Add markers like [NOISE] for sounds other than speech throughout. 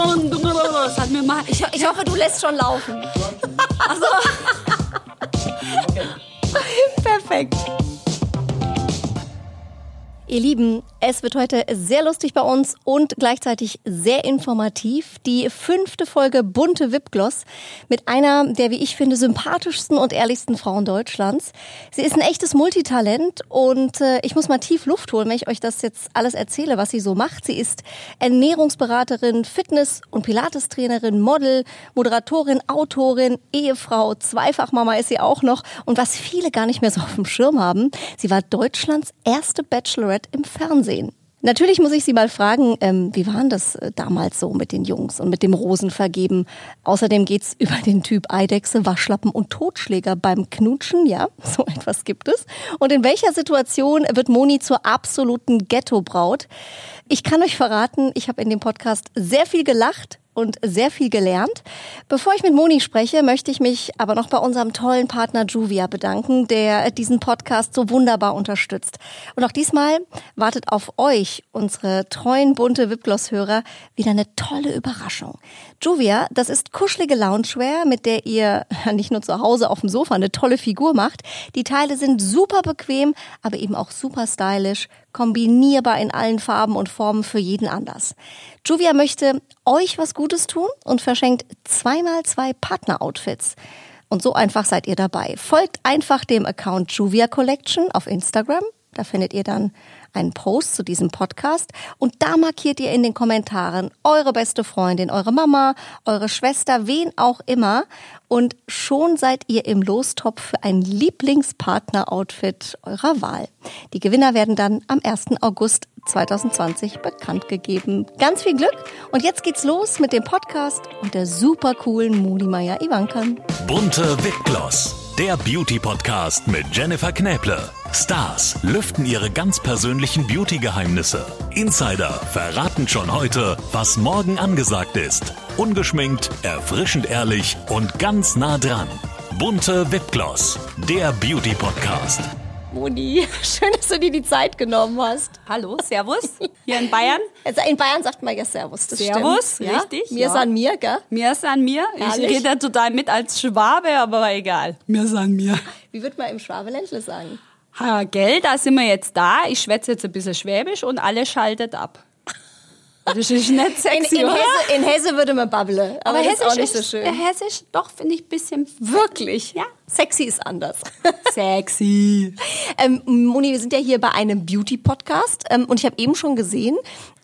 Hat mir mal. Ich, ich hoffe, du lässt schon laufen. [LAUGHS] Also, [LAUGHS] Perfekt. Ihr Lieben, es wird heute sehr lustig bei uns und gleichzeitig sehr informativ. Die fünfte Folge Bunte Wipgloss mit einer der, wie ich finde, sympathischsten und ehrlichsten Frauen Deutschlands. Sie ist ein echtes Multitalent und äh, ich muss mal tief Luft holen, wenn ich euch das jetzt alles erzähle, was sie so macht. Sie ist Ernährungsberaterin, Fitness- und Pilates-Trainerin, Model, Moderatorin, Autorin, Ehefrau, Zweifachmama ist sie auch noch. Und was viele gar nicht mehr so auf dem Schirm haben, sie war Deutschlands erste Bachelorette im Fernsehen. Natürlich muss ich Sie mal fragen, ähm, wie waren das äh, damals so mit den Jungs und mit dem Rosenvergeben? Außerdem geht's [LAUGHS] über den Typ Eidechse, Waschlappen und Totschläger beim Knutschen. Ja, [LAUGHS] so etwas gibt es. Und in welcher Situation wird Moni zur absoluten Ghetto-Braut? Ich kann euch verraten, ich habe in dem Podcast sehr viel gelacht, und sehr viel gelernt. Bevor ich mit Moni spreche, möchte ich mich aber noch bei unserem tollen Partner Juvia bedanken, der diesen Podcast so wunderbar unterstützt. Und auch diesmal wartet auf euch, unsere treuen bunte Wipgloss-Hörer, wieder eine tolle Überraschung. Juvia, das ist kuschelige Loungewear, mit der ihr [LAUGHS] nicht nur zu Hause auf dem Sofa eine tolle Figur macht. Die Teile sind super bequem, aber eben auch super stylisch, kombinierbar in allen Farben und Formen für jeden anders. Juvia möchte euch was Gutes tun und verschenkt zweimal zwei Partner-Outfits. Und so einfach seid ihr dabei. Folgt einfach dem Account Juvia Collection auf Instagram. Da findet ihr dann einen Post zu diesem Podcast und da markiert ihr in den Kommentaren eure beste Freundin, eure Mama, eure Schwester, wen auch immer und schon seid ihr im Lostopf für ein Lieblingspartner-Outfit eurer Wahl. Die Gewinner werden dann am 1. August 2020 bekannt gegeben. Ganz viel Glück und jetzt geht's los mit dem Podcast und der super coolen Moni Meier Ivankan. Bunte Wipgloss, der Beauty-Podcast mit Jennifer Knäble. Stars lüften ihre ganz persönlichen Beauty-Geheimnisse. Insider verraten schon heute, was morgen angesagt ist. Ungeschminkt, erfrischend ehrlich und ganz nah dran. Bunte Wipgloss, der Beauty-Podcast. Moni, [LAUGHS] schön, dass du dir die Zeit genommen hast. hallo, Servus. Hier in Bayern. [LAUGHS] Also in Bayern sagt man ja Servus, das Servus, stimmt. Ja? richtig, Mir ja. ist an mir, gell? Mir ist an mir. Ich Ehrlich? rede total mit als Schwabe, aber egal. Mir ist an mir. [LAUGHS] Wie wird man im Schwabeländle sagen? Ha, gell, da sind wir jetzt da. Ich schwätze jetzt ein bisschen Schwäbisch und alle schaltet ab. Das ist nicht In, sexy, in, oder? Hesse, in Hesse würde man babble, aber, das ist auch nicht so schön. äh, Hessisch, doch, finde ich ein bisschen Wirklich? Ja. Sexy ist anders. [LAUGHS] sexy. ähm, Moni, wir sind ja hier bei einem Beauty-Podcast ähm, und ich habe eben schon gesehen,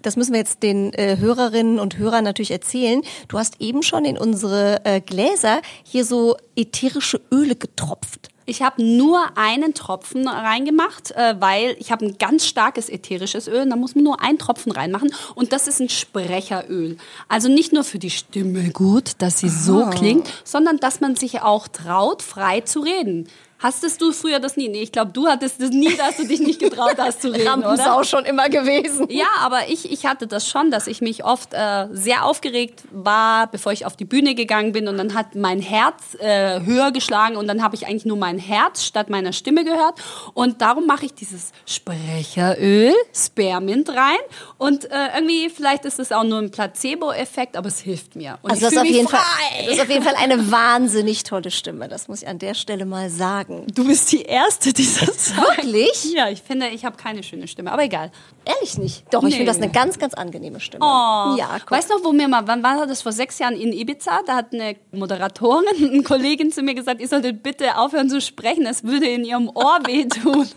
das müssen wir jetzt den äh, Hörerinnen und Hörern natürlich erzählen, du hast eben schon in unsere äh, Gläser hier so ätherische Öle getropft. Ich habe nur einen Tropfen reingemacht, äh, weil ich habe ein ganz starkes ätherisches Öl und da muss man nur einen Tropfen reinmachen und das ist ein Sprecheröl. Also nicht nur für die Stimme gut, dass sie so klingt, sondern dass man sich auch traut, frei zu reden. Hastest du früher das nie? Nee, ich glaube, du hattest das nie, dass du dich nicht getraut hast zu reden, oder? Rampensau schon immer gewesen. Ja, aber ich, ich hatte das schon, dass ich mich oft äh, sehr aufgeregt war, bevor ich auf die Bühne gegangen bin und dann hat mein Herz äh, höher geschlagen und dann habe ich eigentlich nur mein Herz statt meiner Stimme gehört und darum mache ich dieses Sprecheröl, Spearmint rein und äh, irgendwie, vielleicht ist es auch nur ein Placebo-Effekt, aber es hilft mir. Und Also das auf jeden Fall, frei. das ist auf jeden Fall eine wahnsinnig tolle Stimme. Das muss ich an der Stelle mal sagen. Du bist die Erste, die das sagt. Wirklich? Ja, ich finde, ich habe keine schöne Stimme, aber egal. Ehrlich nicht. Doch, ich Nee. finde das eine ganz, ganz angenehme Stimme. Oh, Ja, guck. weißt du noch, wo mir mal, wann war das vor sechs Jahren in Ibiza? Da hat eine Moderatorin, [LAUGHS] eine Kollegin zu mir gesagt, ihr solltet bitte aufhören zu sprechen, es würde in ihrem Ohr [LAUGHS] wehtun.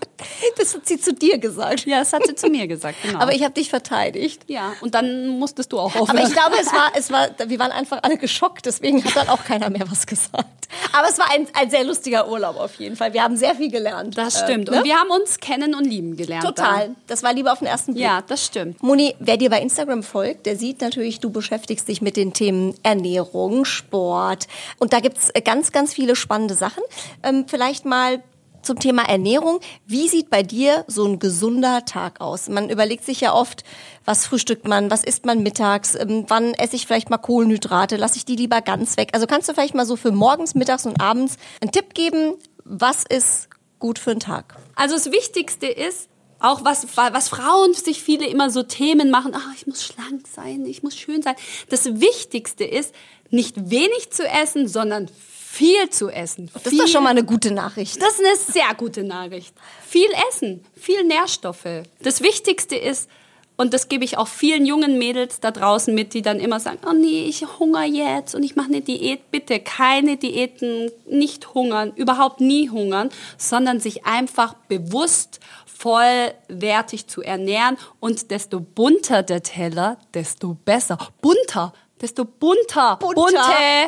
das hat sie zu dir gesagt. ja, das hat sie zu mir gesagt, [LAUGHS] genau. Aber ich habe dich verteidigt. ja, und dann musstest du auch aufhören. Aber ich glaube, es war, es war, wir waren einfach alle geschockt, deswegen hat dann auch keiner mehr was gesagt. Aber es war ein, ein sehr lustiger Urlaub auf jeden Fall. Wir haben sehr viel gelernt. das Äh, stimmt. ne? Und wir haben uns kennen und lieben gelernt. Total. Das war lieber auf den ersten Dann. Blick. Ja, das stimmt. Moni, wer dir bei Instagram folgt, der sieht natürlich, du beschäftigst dich mit den Themen Ernährung, Sport. Und da gibt's äh, ganz, ganz viele spannende Sachen. Ähm, vielleicht mal zum Thema Ernährung. Wie sieht bei dir so ein gesunder Tag aus? Man überlegt sich ja oft, was frühstückt man, was isst man mittags, ähm, wann esse ich vielleicht mal Kohlenhydrate, lasse ich die lieber ganz weg. Also kannst du vielleicht mal so für morgens, mittags und abends einen Tipp geben, was ist gut für einen Tag? Also das Wichtigste ist, Auch was, was Frauen sich viele immer so Themen machen, ach, ich muss schlank sein, ich muss schön sein. Das Wichtigste ist, nicht wenig zu essen, sondern viel zu essen. Das ist doch schon mal eine gute Nachricht. Das ist eine sehr gute Nachricht. Viel essen, viel Nährstoffe. Das Wichtigste ist, und das gebe ich auch vielen jungen Mädels da draußen mit, die dann immer sagen, oh nee, ich hungere jetzt und ich mache eine Diät. Bitte keine Diäten, nicht hungern, überhaupt nie hungern, sondern sich einfach bewusst vollwertig zu ernähren. Und desto bunter der Teller, desto besser. Bunter, desto bunter. Bunter. Bunte.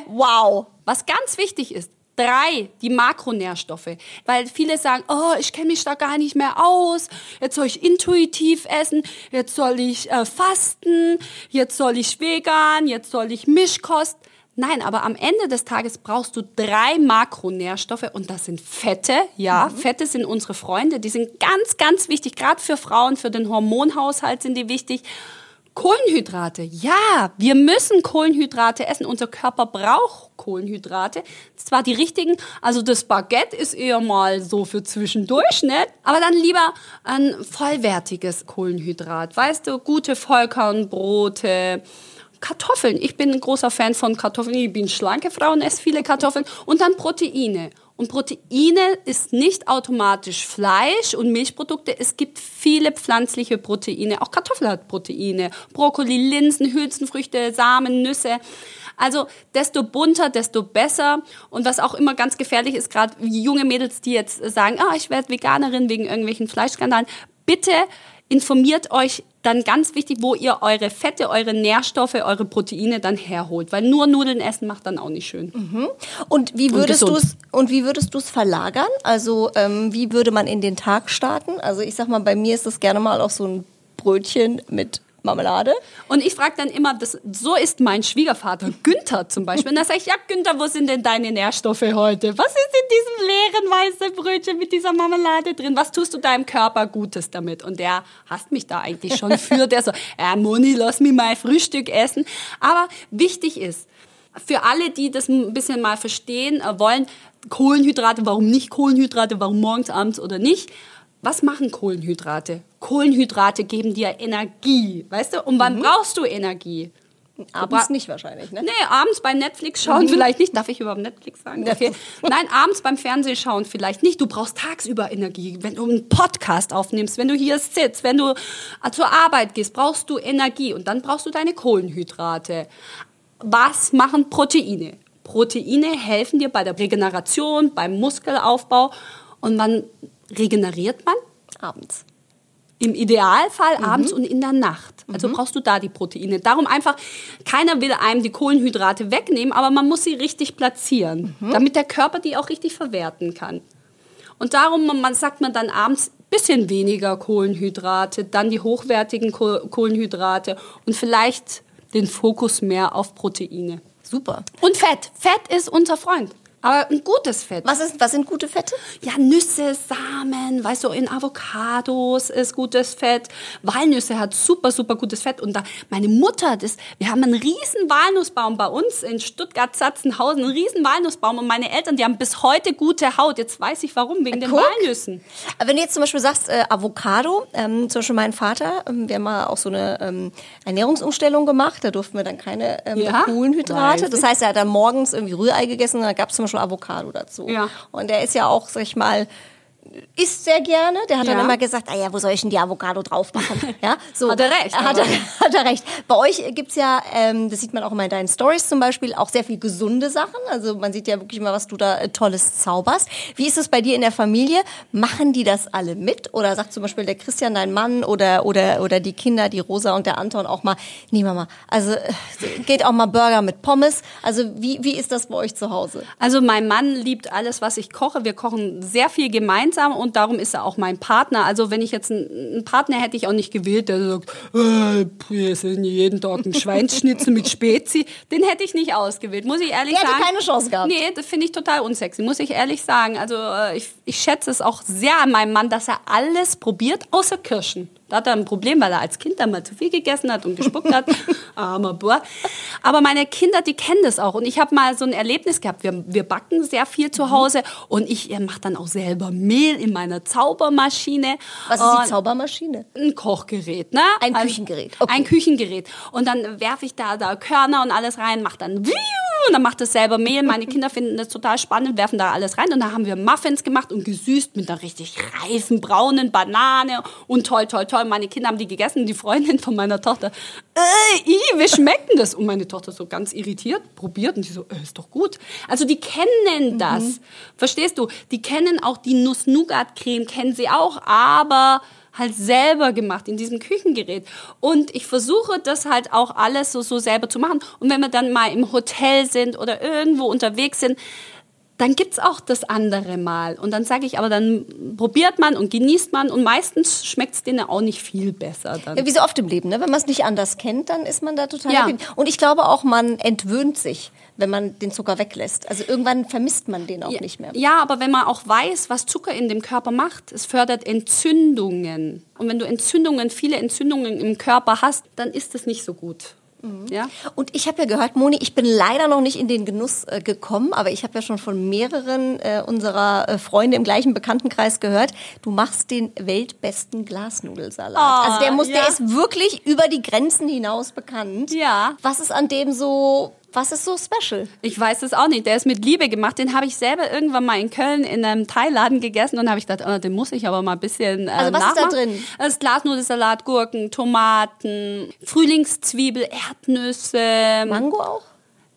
Wow. Was ganz wichtig ist, Drei, die Makronährstoffe. Weil viele sagen, oh, ich kenne mich da gar nicht mehr aus. Jetzt soll ich intuitiv essen, jetzt soll ich äh, fasten, jetzt soll ich vegan, jetzt soll ich Mischkost. Nein, aber am Ende des Tages brauchst du drei Makronährstoffe und das sind Fette. Ja, mhm. Fette sind unsere Freunde. Die sind ganz, ganz wichtig. Gerade für Frauen, für den Hormonhaushalt sind die wichtig. Kohlenhydrate. Ja, wir müssen Kohlenhydrate essen. Unser Körper braucht Kohlenhydrate. Zwar die richtigen, also das Baguette ist eher mal so für zwischendurch, ne? Aber dann lieber ein vollwertiges Kohlenhydrat. Weißt du, gute Vollkornbrote, Kartoffeln. Ich bin ein großer Fan von Kartoffeln. Ich bin schlanke Frau und esse viele Kartoffeln. Und dann Proteine. Und Proteine ist nicht automatisch Fleisch und Milchprodukte. Es gibt viele pflanzliche Proteine. Auch Kartoffel hat Proteine. Brokkoli, Linsen, Hülsenfrüchte, Samen, Nüsse. Also desto bunter, desto besser. Und was auch immer ganz gefährlich ist, gerade junge Mädels, die jetzt sagen, ah, ich werde Veganerin wegen irgendwelchen Fleischskandalen. Bitte informiert euch dann ganz wichtig, wo ihr eure Fette, eure Nährstoffe, eure Proteine dann herholt, weil nur Nudeln essen macht dann auch nicht schön. Mhm. Und wie würdest du es und wie würdest du es verlagern? Also ähm, wie würde man in den Tag starten? Also ich sag mal, bei mir ist das gerne mal auch so ein Brötchen mit Marmelade. Und ich frage dann immer, das, so ist mein Schwiegervater, Günther zum Beispiel. Und dann sage ich, ja Günther, wo sind denn deine Nährstoffe heute? Was ist in diesem leeren weißen Brötchen mit dieser Marmelade drin? Was tust du deinem Körper Gutes damit? Und der hasst mich da eigentlich schon für. Der so, ja Moni, lass mich mal Frühstück essen. Aber wichtig ist, für alle, die das ein bisschen mal verstehen äh, wollen, Kohlenhydrate, warum nicht Kohlenhydrate, warum morgens, abends oder nicht, was machen Kohlenhydrate? Kohlenhydrate geben dir Energie, weißt du? Und wann mhm. brauchst du Energie? Abends nicht wahrscheinlich, ne? Nee, abends beim Netflix schauen mhm. vielleicht nicht. Darf ich überhaupt Netflix sagen? Okay. Nein, abends beim Fernsehen schauen vielleicht nicht. Du brauchst tagsüber Energie. Wenn du einen Podcast aufnimmst, wenn du hier sitzt, wenn du zur Arbeit gehst, brauchst du Energie. Und dann brauchst du deine Kohlenhydrate. Was machen Proteine? Proteine helfen dir bei der Regeneration, beim Muskelaufbau. Und wann regeneriert man? Abends. Im Idealfall mhm. abends und in der Nacht. Also mhm. brauchst du da die Proteine. Darum einfach, keiner will einem die Kohlenhydrate wegnehmen, aber man muss sie richtig platzieren, mhm. damit der Körper die auch richtig verwerten kann. Und darum man sagt man dann abends bisschen weniger Kohlenhydrate, dann die hochwertigen Kohlenhydrate und vielleicht den Fokus mehr auf Proteine. Super. Und Fett. Fett ist unser Freund. Aber ein gutes Fett. Was, ist, was sind gute Fette? Ja, Nüsse, Samen, weißt du, in Avocados ist gutes Fett. Walnüsse hat super, super gutes Fett. Und da, meine Mutter, das, wir haben einen riesen Walnussbaum bei uns in Stuttgart-Satzenhausen, einen riesen Walnussbaum. Und meine Eltern, die haben bis heute gute Haut. Jetzt weiß ich warum, wegen Guck. den Walnüssen. Aber wenn du jetzt zum Beispiel sagst, äh, Avocado, ähm, zum Beispiel mein Vater, ähm, wir haben mal auch so eine ähm, Ernährungsumstellung gemacht. Da durften wir dann keine ähm, ja, Kohlenhydrate. Das heißt, er hat dann morgens irgendwie Rührei gegessen und da gab es zum Beispiel Avocado dazu. Ja. Und der ist ja auch, sag ich mal, isst sehr gerne. Der hat ja. dann immer gesagt, ah ja, wo soll ich denn die Avocado drauf machen? [LAUGHS] Ja, so. hat er recht. Hat er, [LAUGHS] hat er recht. Bei euch gibt's ja, ähm, das sieht man auch immer in deinen Stories zum Beispiel, auch sehr viel gesunde Sachen. Also man sieht ja wirklich immer, was du da äh, Tolles zauberst. Wie ist es bei dir in der Familie? Machen die das alle mit? Oder sagt zum Beispiel der Christian, dein Mann, oder, oder, oder die Kinder, die Rosa und der Anton auch mal, nee Mama, also äh, geht auch mal Burger mit Pommes. Also wie, wie ist das bei euch zu Hause? Also mein Mann liebt alles, was ich koche. Wir kochen sehr viel gemeinsam gemeinsam und darum ist er auch mein Partner. Also wenn ich jetzt einen, Partner hätte ich auch nicht gewählt, der sagt, äh, wir sind jeden Tag ein Schweinsschnitzel mit Spezi, den hätte ich nicht ausgewählt, muss ich ehrlich der sagen. Hätte keine Chance gehabt. Nee, das finde ich total unsexy, muss ich ehrlich sagen. Also äh, ich, ich schätze es auch sehr an meinem Mann, dass er alles probiert, außer Kirschen. Da hat er ein Problem, weil er als Kind dann mal zu viel gegessen hat und gespuckt hat. [LAUGHS] Armer Boah. Aber meine Kinder, die kennen das auch. Und ich habe mal so ein Erlebnis gehabt. Wir, wir backen sehr viel zu Hause und ich mache dann auch selber Mehl in meiner Zaubermaschine. Was ist die Zaubermaschine? ein Kochgerät, ne? Ein Also Küchengerät, okay. Ein Küchengerät. Und dann werfe ich da, da Körner und alles rein, mach dann und dann macht es selber Mehl. Meine Kinder finden das total spannend, werfen da alles rein. Und dann haben wir Muffins gemacht und gesüßt mit einer richtig reifen, braunen Banane. Und toll, toll, toll. Meine Kinder haben die gegessen. Die Freundin von meiner Tochter, äh, i, wie schmeckt denn das? Und meine Tochter so ganz irritiert, probiert und die so, äh, ist doch gut. Also die kennen das. Verstehst du? Die kennen auch die Nuss-Nougat-Creme, kennen sie auch, aber halt selber gemacht in diesem Küchengerät. Und ich versuche das halt auch alles so, so selber zu machen. Und wenn wir dann mal im Hotel sind oder irgendwo unterwegs sind, dann gibt's auch das andere Mal. Und dann sage ich, aber dann probiert man und genießt man und meistens schmeckt's denen auch nicht viel besser. Dann. Ja, wie so oft im Leben, ne? wenn man es nicht anders kennt, dann ist man da total Ja. happy. Und ich glaube auch, man entwöhnt sich, wenn man den Zucker weglässt. Also irgendwann vermisst man den auch nicht mehr. Ja, aber wenn man auch weiß, was Zucker in dem Körper macht, es fördert Entzündungen. Und wenn du Entzündungen, viele Entzündungen im Körper hast, dann ist es nicht so gut. Mhm. Ja? Und ich habe ja gehört, Moni, ich bin leider noch nicht in den Genuss äh, gekommen, aber ich habe ja schon von mehreren äh, unserer äh, Freunde im gleichen Bekanntenkreis gehört, du machst den weltbesten Glasnudelsalat. Oh, also der muss, der ja. ist wirklich über die Grenzen hinaus bekannt. Ja. Was ist an dem so, was ist so special? Ich weiß es auch nicht. Der ist mit Liebe gemacht. Den habe ich selber irgendwann mal in Köln in einem Thailaden gegessen und habe ich gedacht, oh, den muss ich aber mal ein bisschen äh, Also was ist da nachmachen. drin? Das ist Glasnudelsalat, Gurken, Tomaten, Frühlingszwiebel, Erdnüsse. Mango auch?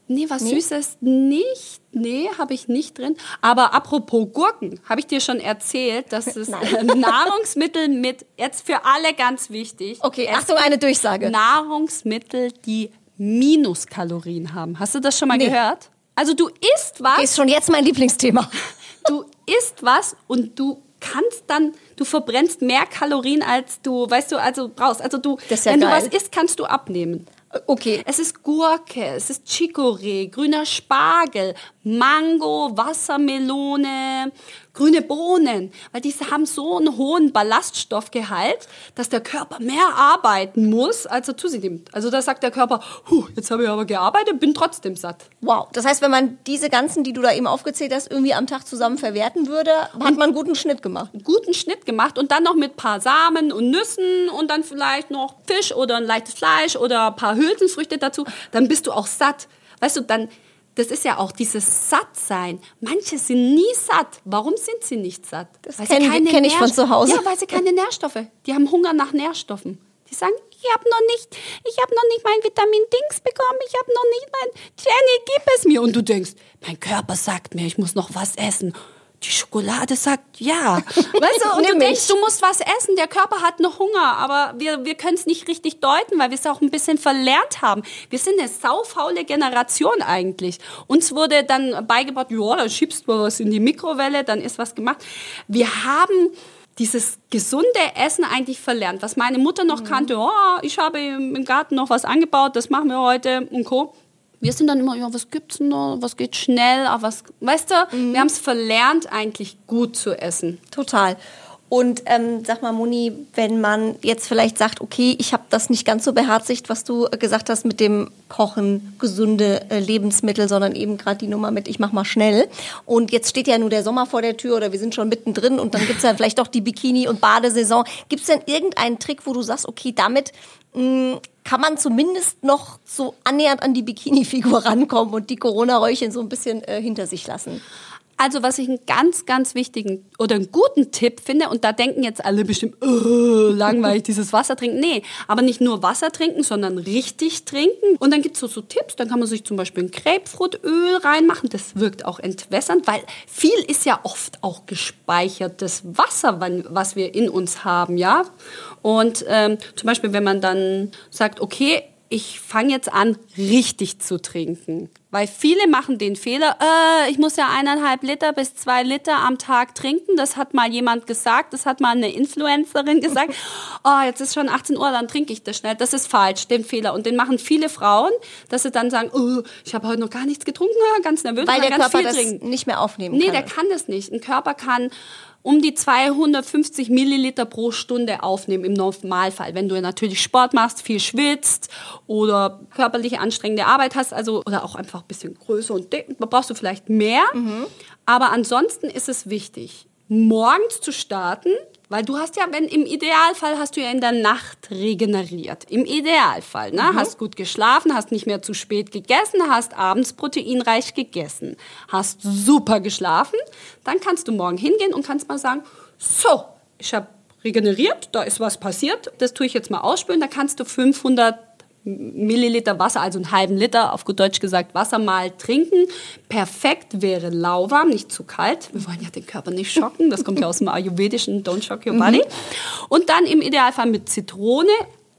Nee, was Süßes nicht. Nee, habe ich nicht drin. Aber apropos Gurken, habe ich dir schon erzählt, dass es [LAUGHS] äh, Nahrungsmittel mit, jetzt für alle ganz wichtig. Okay, Achtung, eine Durchsage. Nahrungsmittel, die Minuskalorien haben. Hast du das schon mal Nee. gehört? Also du isst was, Ist schon jetzt mein Lieblingsthema. [LAUGHS] du isst was und du kannst dann, du verbrennst mehr Kalorien als du, weißt du, also brauchst. Also du, ja wenn geil. du was isst, kannst du abnehmen. Okay. Es ist Gurke, es ist Chicorée, grüner Spargel, Mango, Wassermelone, grüne Bohnen, weil diese haben so einen hohen Ballaststoffgehalt, dass der Körper mehr arbeiten muss, als er zu sich nimmt. Also da sagt der Körper, huh, jetzt habe ich aber gearbeitet, bin trotzdem satt. Wow. Das heißt, wenn man diese ganzen, die du da eben aufgezählt hast, irgendwie am Tag zusammen verwerten würde, hat man einen guten Schnitt gemacht. Einen guten Schnitt gemacht und dann noch mit paar Samen und Nüssen und dann vielleicht noch Fisch oder ein leichtes Fleisch oder ein paar Hülsenfrüchte dazu, dann bist du auch satt. Weißt du, dann das ist ja auch dieses Sattsein. Manche sind nie satt. Warum sind sie nicht satt? Das Weil sie kenn- ich von zu Hause. Ja, weil sie keine Nährstoffe. Die haben Hunger nach Nährstoffen. Die sagen, ich habe noch nicht, ich habe noch nicht mein Vitamin Dings bekommen, ich habe noch nicht mein Jenny, gib es mir. Und du denkst, mein Körper sagt mir, ich muss noch was essen. Die Schokolade sagt ja. [LAUGHS] Weißt du, und du denkst, du musst was essen. Der Körper hat noch Hunger, aber wir, wir können es nicht richtig deuten, weil wir es auch ein bisschen verlernt haben. Wir sind eine saufaule Generation eigentlich. Uns wurde dann beigebracht, ja, dann schiebst du was in die Mikrowelle, dann ist was gemacht. Wir haben dieses gesunde Essen eigentlich verlernt, was meine Mutter noch kannte. Oh, ich habe im im Garten noch was angebaut, das machen wir heute und Co. Wir sind dann immer, ja, was gibt's denn noch? Was geht schnell? Aber was, weißt du, wir haben es verlernt, eigentlich gut zu essen. Total. Und ähm, sag mal, Moni, wenn man jetzt vielleicht sagt, okay, ich habe das nicht ganz so beherzigt, was du äh, gesagt hast mit dem Kochen, gesunde äh, Lebensmittel, sondern eben gerade die Nummer mit, ich mach mal schnell. Und jetzt steht ja nur der Sommer vor der Tür oder wir sind schon mittendrin und dann gibt's ja vielleicht doch die Bikini- und Badesaison. Gibt's denn irgendeinen Trick, wo du sagst, okay, damit mh, kann man zumindest noch so annähernd an die Bikini-Figur rankommen und die Corona-Räuchchen so ein bisschen äh, hinter sich lassen? Also was ich einen ganz, ganz wichtigen oder einen guten Tipp finde, und da denken jetzt alle bestimmt, oh, langweilig [LAUGHS] dieses Wasser trinken. Nee, aber nicht nur Wasser trinken, sondern richtig trinken. Und dann gibt's so, so Tipps, dann kann man sich zum Beispiel ein Grapefruitöl reinmachen. Das wirkt auch entwässernd, weil viel ist ja oft auch gespeichertes Wasser, was wir in uns haben, ja. Und ähm, zum Beispiel, wenn man dann sagt, okay, ich fange jetzt an, richtig zu trinken. Weil viele machen den Fehler, äh, ich muss ja eineinhalb Liter bis zwei Liter am Tag trinken. Das hat mal jemand gesagt, das hat mal eine Influencerin gesagt. [LAUGHS] Oh, jetzt ist schon 18 Uhr, dann trinke ich das schnell. Das ist falsch, den Fehler. Und den machen viele Frauen, dass sie dann sagen, oh, ich habe heute noch gar nichts getrunken, ganz nervös, Weil der ganz Körper das trinken. nicht mehr aufnehmen Nee, kann. der kann das nicht. Ein Körper kann um die 250 Milliliter pro Stunde aufnehmen im Normalfall. Wenn du natürlich Sport machst, viel schwitzt oder körperliche anstrengende Arbeit hast, also oder auch einfach ein bisschen größer und dick, brauchst du vielleicht mehr. Aber ansonsten ist es wichtig, morgens zu starten, weil du hast ja, wenn im Idealfall hast du ja in der Nacht regeneriert. Im Idealfall, ne? Hast gut geschlafen, hast nicht mehr zu spät gegessen, hast abends proteinreich gegessen, hast super geschlafen, dann kannst du morgen hingehen und kannst mal sagen, so, ich habe regeneriert, da ist was passiert, das tue ich jetzt mal ausspülen, da kannst du 500 Milliliter Wasser, also einen halben Liter, auf gut Deutsch gesagt, Wasser mal trinken. Perfekt wäre lauwarm, nicht zu kalt. Wir wollen ja den Körper nicht schocken. Das kommt ja aus dem ayurvedischen Don't Shock Your Body. Und dann im Idealfall mit Zitrone.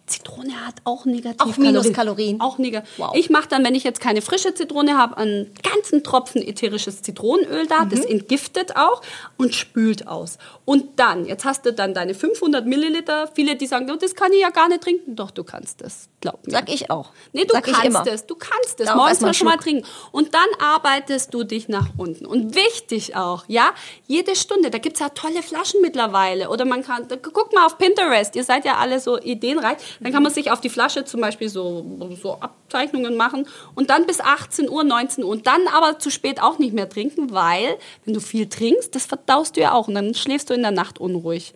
Zitrone hat auch negativ Auch Minuskalorien. Auch negativ. Wow. Ich mache dann, wenn ich jetzt keine frische Zitrone habe, einen ganzen Tropfen ätherisches Zitronenöl da. Das entgiftet auch und spült aus. Und dann, jetzt hast du dann deine 500 Milliliter. Viele, die sagen, "Oh, das kann ich ja gar nicht trinken. Doch, du kannst es. Glaub mir. Sag ich auch. Nee, du Sag kannst es. Du kannst es. Morgens mal schon mal trinken. Und dann arbeitest du dich nach unten. Und wichtig auch, ja, jede Stunde. Da gibt's ja tolle Flaschen mittlerweile. Oder man kann, guck mal auf Pinterest. Ihr seid ja alle so ideenreich. Dann kann man sich auf die Flasche zum Beispiel so, so Abzeichnungen machen. Und dann bis 18 Uhr, 19 Uhr. Und dann aber zu spät auch nicht mehr trinken, weil, wenn du viel trinkst, das verdaust du ja auch. Und dann schläfst du in der Nacht unruhig.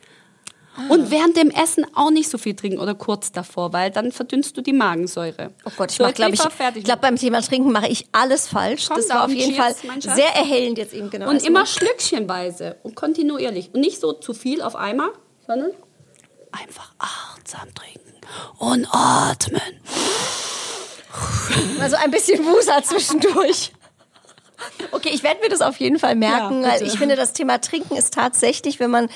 Und während dem Essen auch nicht so viel trinken oder kurz davor, weil dann verdünnst du die Magensäure. Oh Gott, ich So, glaube ich, ich glaube beim Thema Trinken mache ich alles falsch. Komm, das war auf jeden Fall sehr erhellend jetzt eben genau. Und immer schlückchenweise und kontinuierlich. Und nicht so zu viel auf einmal, sondern einfach achtsam trinken und atmen. Also ein bisschen Wusa zwischendurch. Okay, ich werde mir das auf jeden Fall merken. Ja, ich finde, das Thema Trinken ist tatsächlich, wenn man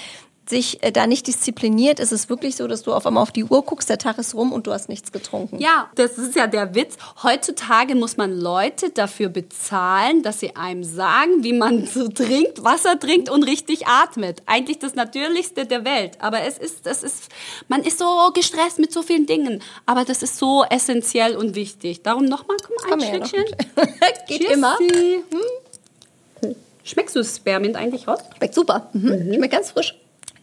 sich äh, da nicht diszipliniert, ist es wirklich so, dass du auf einmal auf die Uhr guckst, der Tag ist rum und du hast nichts getrunken. Ja, das ist ja der Witz. Heutzutage muss man Leute dafür bezahlen, dass sie einem sagen, wie man [LAUGHS] so trinkt, Wasser trinkt und richtig atmet. Eigentlich das Natürlichste der Welt. Aber es ist, das ist, man ist so gestresst mit so vielen Dingen. Aber das ist so essentiell und wichtig. Darum nochmal, mal, Komm ein her. Stückchen. [LAUGHS] Geht Tschüssi. immer. Hm? Schmeckst du das Spearmint eigentlich raus? Schmeckt super. Mhm. Schmeckt ganz frisch.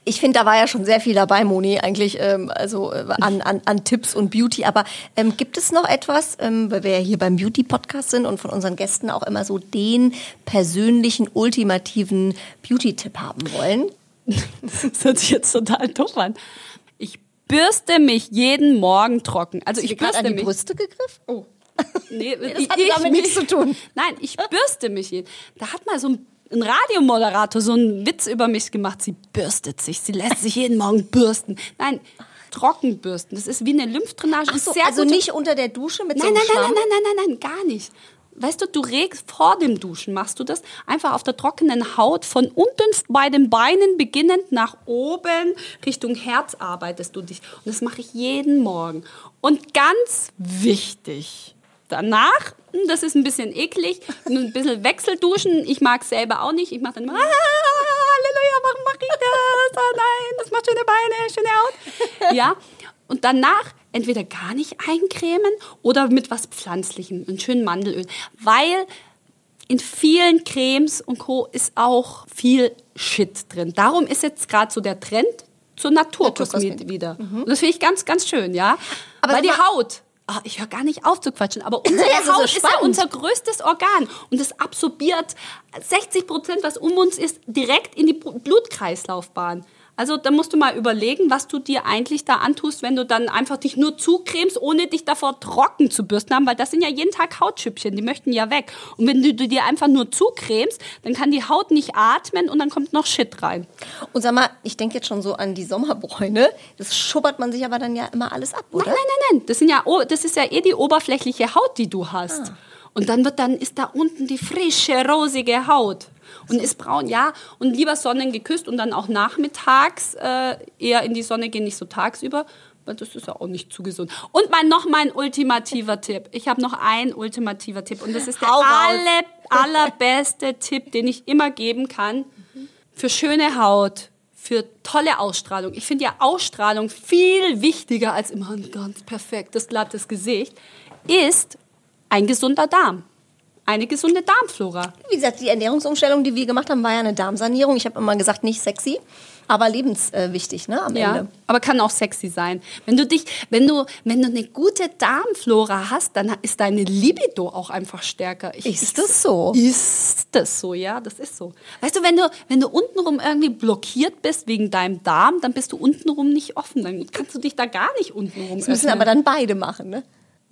Ich finde, da war ja schon sehr viel dabei, Moni, eigentlich, ähm, also äh, an, an, an Tipps und Beauty. Aber ähm, gibt es noch etwas, ähm, weil wir ja hier beim Beauty-Podcast sind und von unseren Gästen auch immer so den persönlichen, ultimativen Beauty-Tipp haben wollen? [LAUGHS] Das hört sich jetzt total doof an. Ich bürste mich jeden Morgen trocken. Also ich bürste an die mich. Brüste gegriffen? Oh. [LAUGHS] Nee, das ich- hatte ich damit nichts zu tun. [LAUGHS] Nein, ich bürste mich jeden. Da hat mal so ein, ein Radiomoderator so einen Witz über mich gemacht. Sie bürstet sich. Sie lässt sich jeden Morgen bürsten. Nein, trocken bürsten. Das ist wie eine Lymphdrainage. So, also nicht unter der Dusche mit so Nein, einem nein, nein, nein, nein, nein, nein, nein, gar nicht. Weißt du, du regst vor dem Duschen, machst du das einfach auf der trockenen Haut von unten bei den Beinen beginnend nach oben Richtung Herz arbeitest du dich. Und das mache ich jeden Morgen. Und ganz wichtig, danach, das ist ein bisschen eklig, ein bisschen Wechselduschen. Ich mag es selber auch nicht. Ich mache dann immer, ah, Halleluja, warum mache ich das? Ah, nein, das macht schöne Beine, schöne Haut. Ja, und danach entweder gar nicht eincremen oder mit was Pflanzlichem, einem schönen Mandelöl. Weil in vielen Cremes und Co. ist auch viel Shit drin. Darum ist jetzt gerade so der Trend zur Naturkosmetik wieder. Und das finde ich ganz, ganz schön, ja. Aber Weil die Haut, ah, ich höre gar nicht auf zu quatschen, aber [LAUGHS] unsere das ist so Haut ist ja unser größtes Organ und es absorbiert 60 Prozent, was um uns ist, direkt in die Blutkreislaufbahn. Also da musst du mal überlegen, was du dir eigentlich da antust, wenn du dann einfach dich nur zucremst, ohne dich davor trocken zu bürsten haben, weil das sind ja jeden Tag Hautschüppchen, die möchten ja weg. Und wenn du, du dir einfach nur zucremst, dann kann die Haut nicht atmen und dann kommt noch Shit rein. Und sag mal, ich denke jetzt schon so an die Sommerbräune. Das schubbert man sich aber dann ja immer alles ab, oder? Nein, nein, nein, nein. Das, sind ja, das ist ja eh die oberflächliche Haut, die du hast. Ah. Und dann wird dann ist da unten die frische, rosige Haut. Und ist braun, ja. Und lieber sonnengeküsst und dann auch nachmittags äh, eher in die Sonne gehen, nicht so tagsüber. Weil das ist ja auch nicht zu gesund. Und mein, noch mein ultimativer Tipp. Ich habe noch einen ultimativer Tipp. Und das ist der Hau raus. alle, allerbeste [LAUGHS] Tipp, den ich immer geben kann. Für schöne Haut, für tolle Ausstrahlung. Ich finde ja Ausstrahlung viel wichtiger als immer ein ganz perfektes, glattes Gesicht, ist ein gesunder Darm. Eine gesunde Darmflora. Wie gesagt, die Ernährungsumstellung, die wir gemacht haben, war ja eine Darmsanierung. Ich habe immer gesagt, nicht sexy, aber lebenswichtig, ne, am Ja, Ende. aber kann auch sexy sein. Wenn du dich, wenn du, wenn du eine gute Darmflora hast, dann ist deine Libido auch einfach stärker. Ich, Ist das so? Ist das so, ja, das ist so. Weißt du, wenn du, wenn du untenrum irgendwie blockiert bist wegen deinem Darm, dann bist du untenrum nicht offen. Dann kannst du dich da gar nicht untenrum Das müssen öffnen. aber dann beide machen, ne?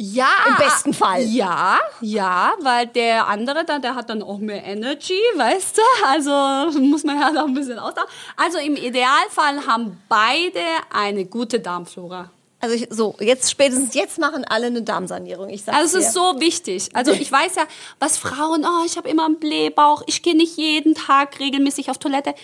Ja. Im besten Fall. Ja, ja, weil der andere da, der hat dann auch mehr Energy, weißt du? Also muss man ja noch ein bisschen ausdauern. Also im Idealfall haben beide eine gute Darmflora. Also ich, so, jetzt spätestens jetzt machen alle eine Darmsanierung. Ich sag's Also es ist so wichtig. Also ich weiß ja, was Frauen, oh, ich habe immer einen Blähbauch, ich gehe nicht jeden Tag regelmäßig auf Toilette.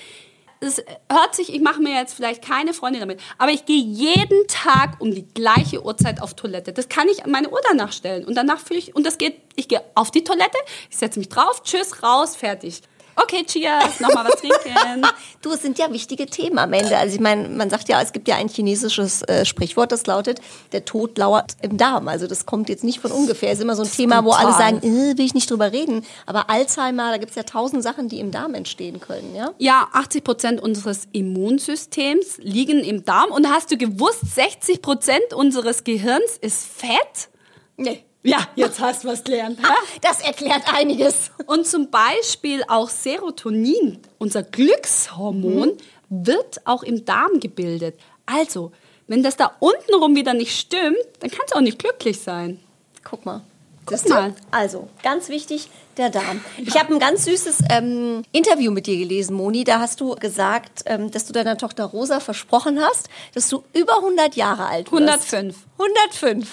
Es hört sich, ich mache mir jetzt vielleicht keine Freunde damit, aber ich gehe jeden Tag um die gleiche Uhrzeit auf Toilette. Das kann ich an meine Uhr danach stellen und danach fühle ich und das geht, ich gehe auf die Toilette, ich setze mich drauf, tschüss, raus, fertig. Okay, cheers, nochmal was trinken. [LAUGHS] Du, es sind ja wichtige Themen am Ende. Also ich meine, man sagt ja, es gibt ja ein chinesisches äh, Sprichwort, das lautet, der Tod lauert im Darm. Also das kommt jetzt nicht von ungefähr. Es ist immer so ein Thema, wo alle sagen, äh, will ich nicht drüber reden. Aber Alzheimer, da gibt es ja tausend Sachen, die im Darm entstehen können, ja? Ja, 80 Prozent unseres Immunsystems liegen im Darm. Und hast du gewusst, 60 Prozent unseres Gehirns ist Fett? Nee. Ja, jetzt hast du was gelernt. Ha? Das erklärt einiges. Und zum Beispiel auch Serotonin, unser Glückshormon, wird auch im Darm gebildet. Also, wenn das da untenrum wieder nicht stimmt, dann kannst du auch nicht glücklich sein. Guck mal. Guck mal. Also, ganz wichtig, der Darm. Ich habe ein ganz süßes ähm, Interview mit dir gelesen, Moni. Da hast du gesagt, ähm, dass du deiner Tochter Rosa versprochen hast, dass du über 100 Jahre alt wirst. 105. 105.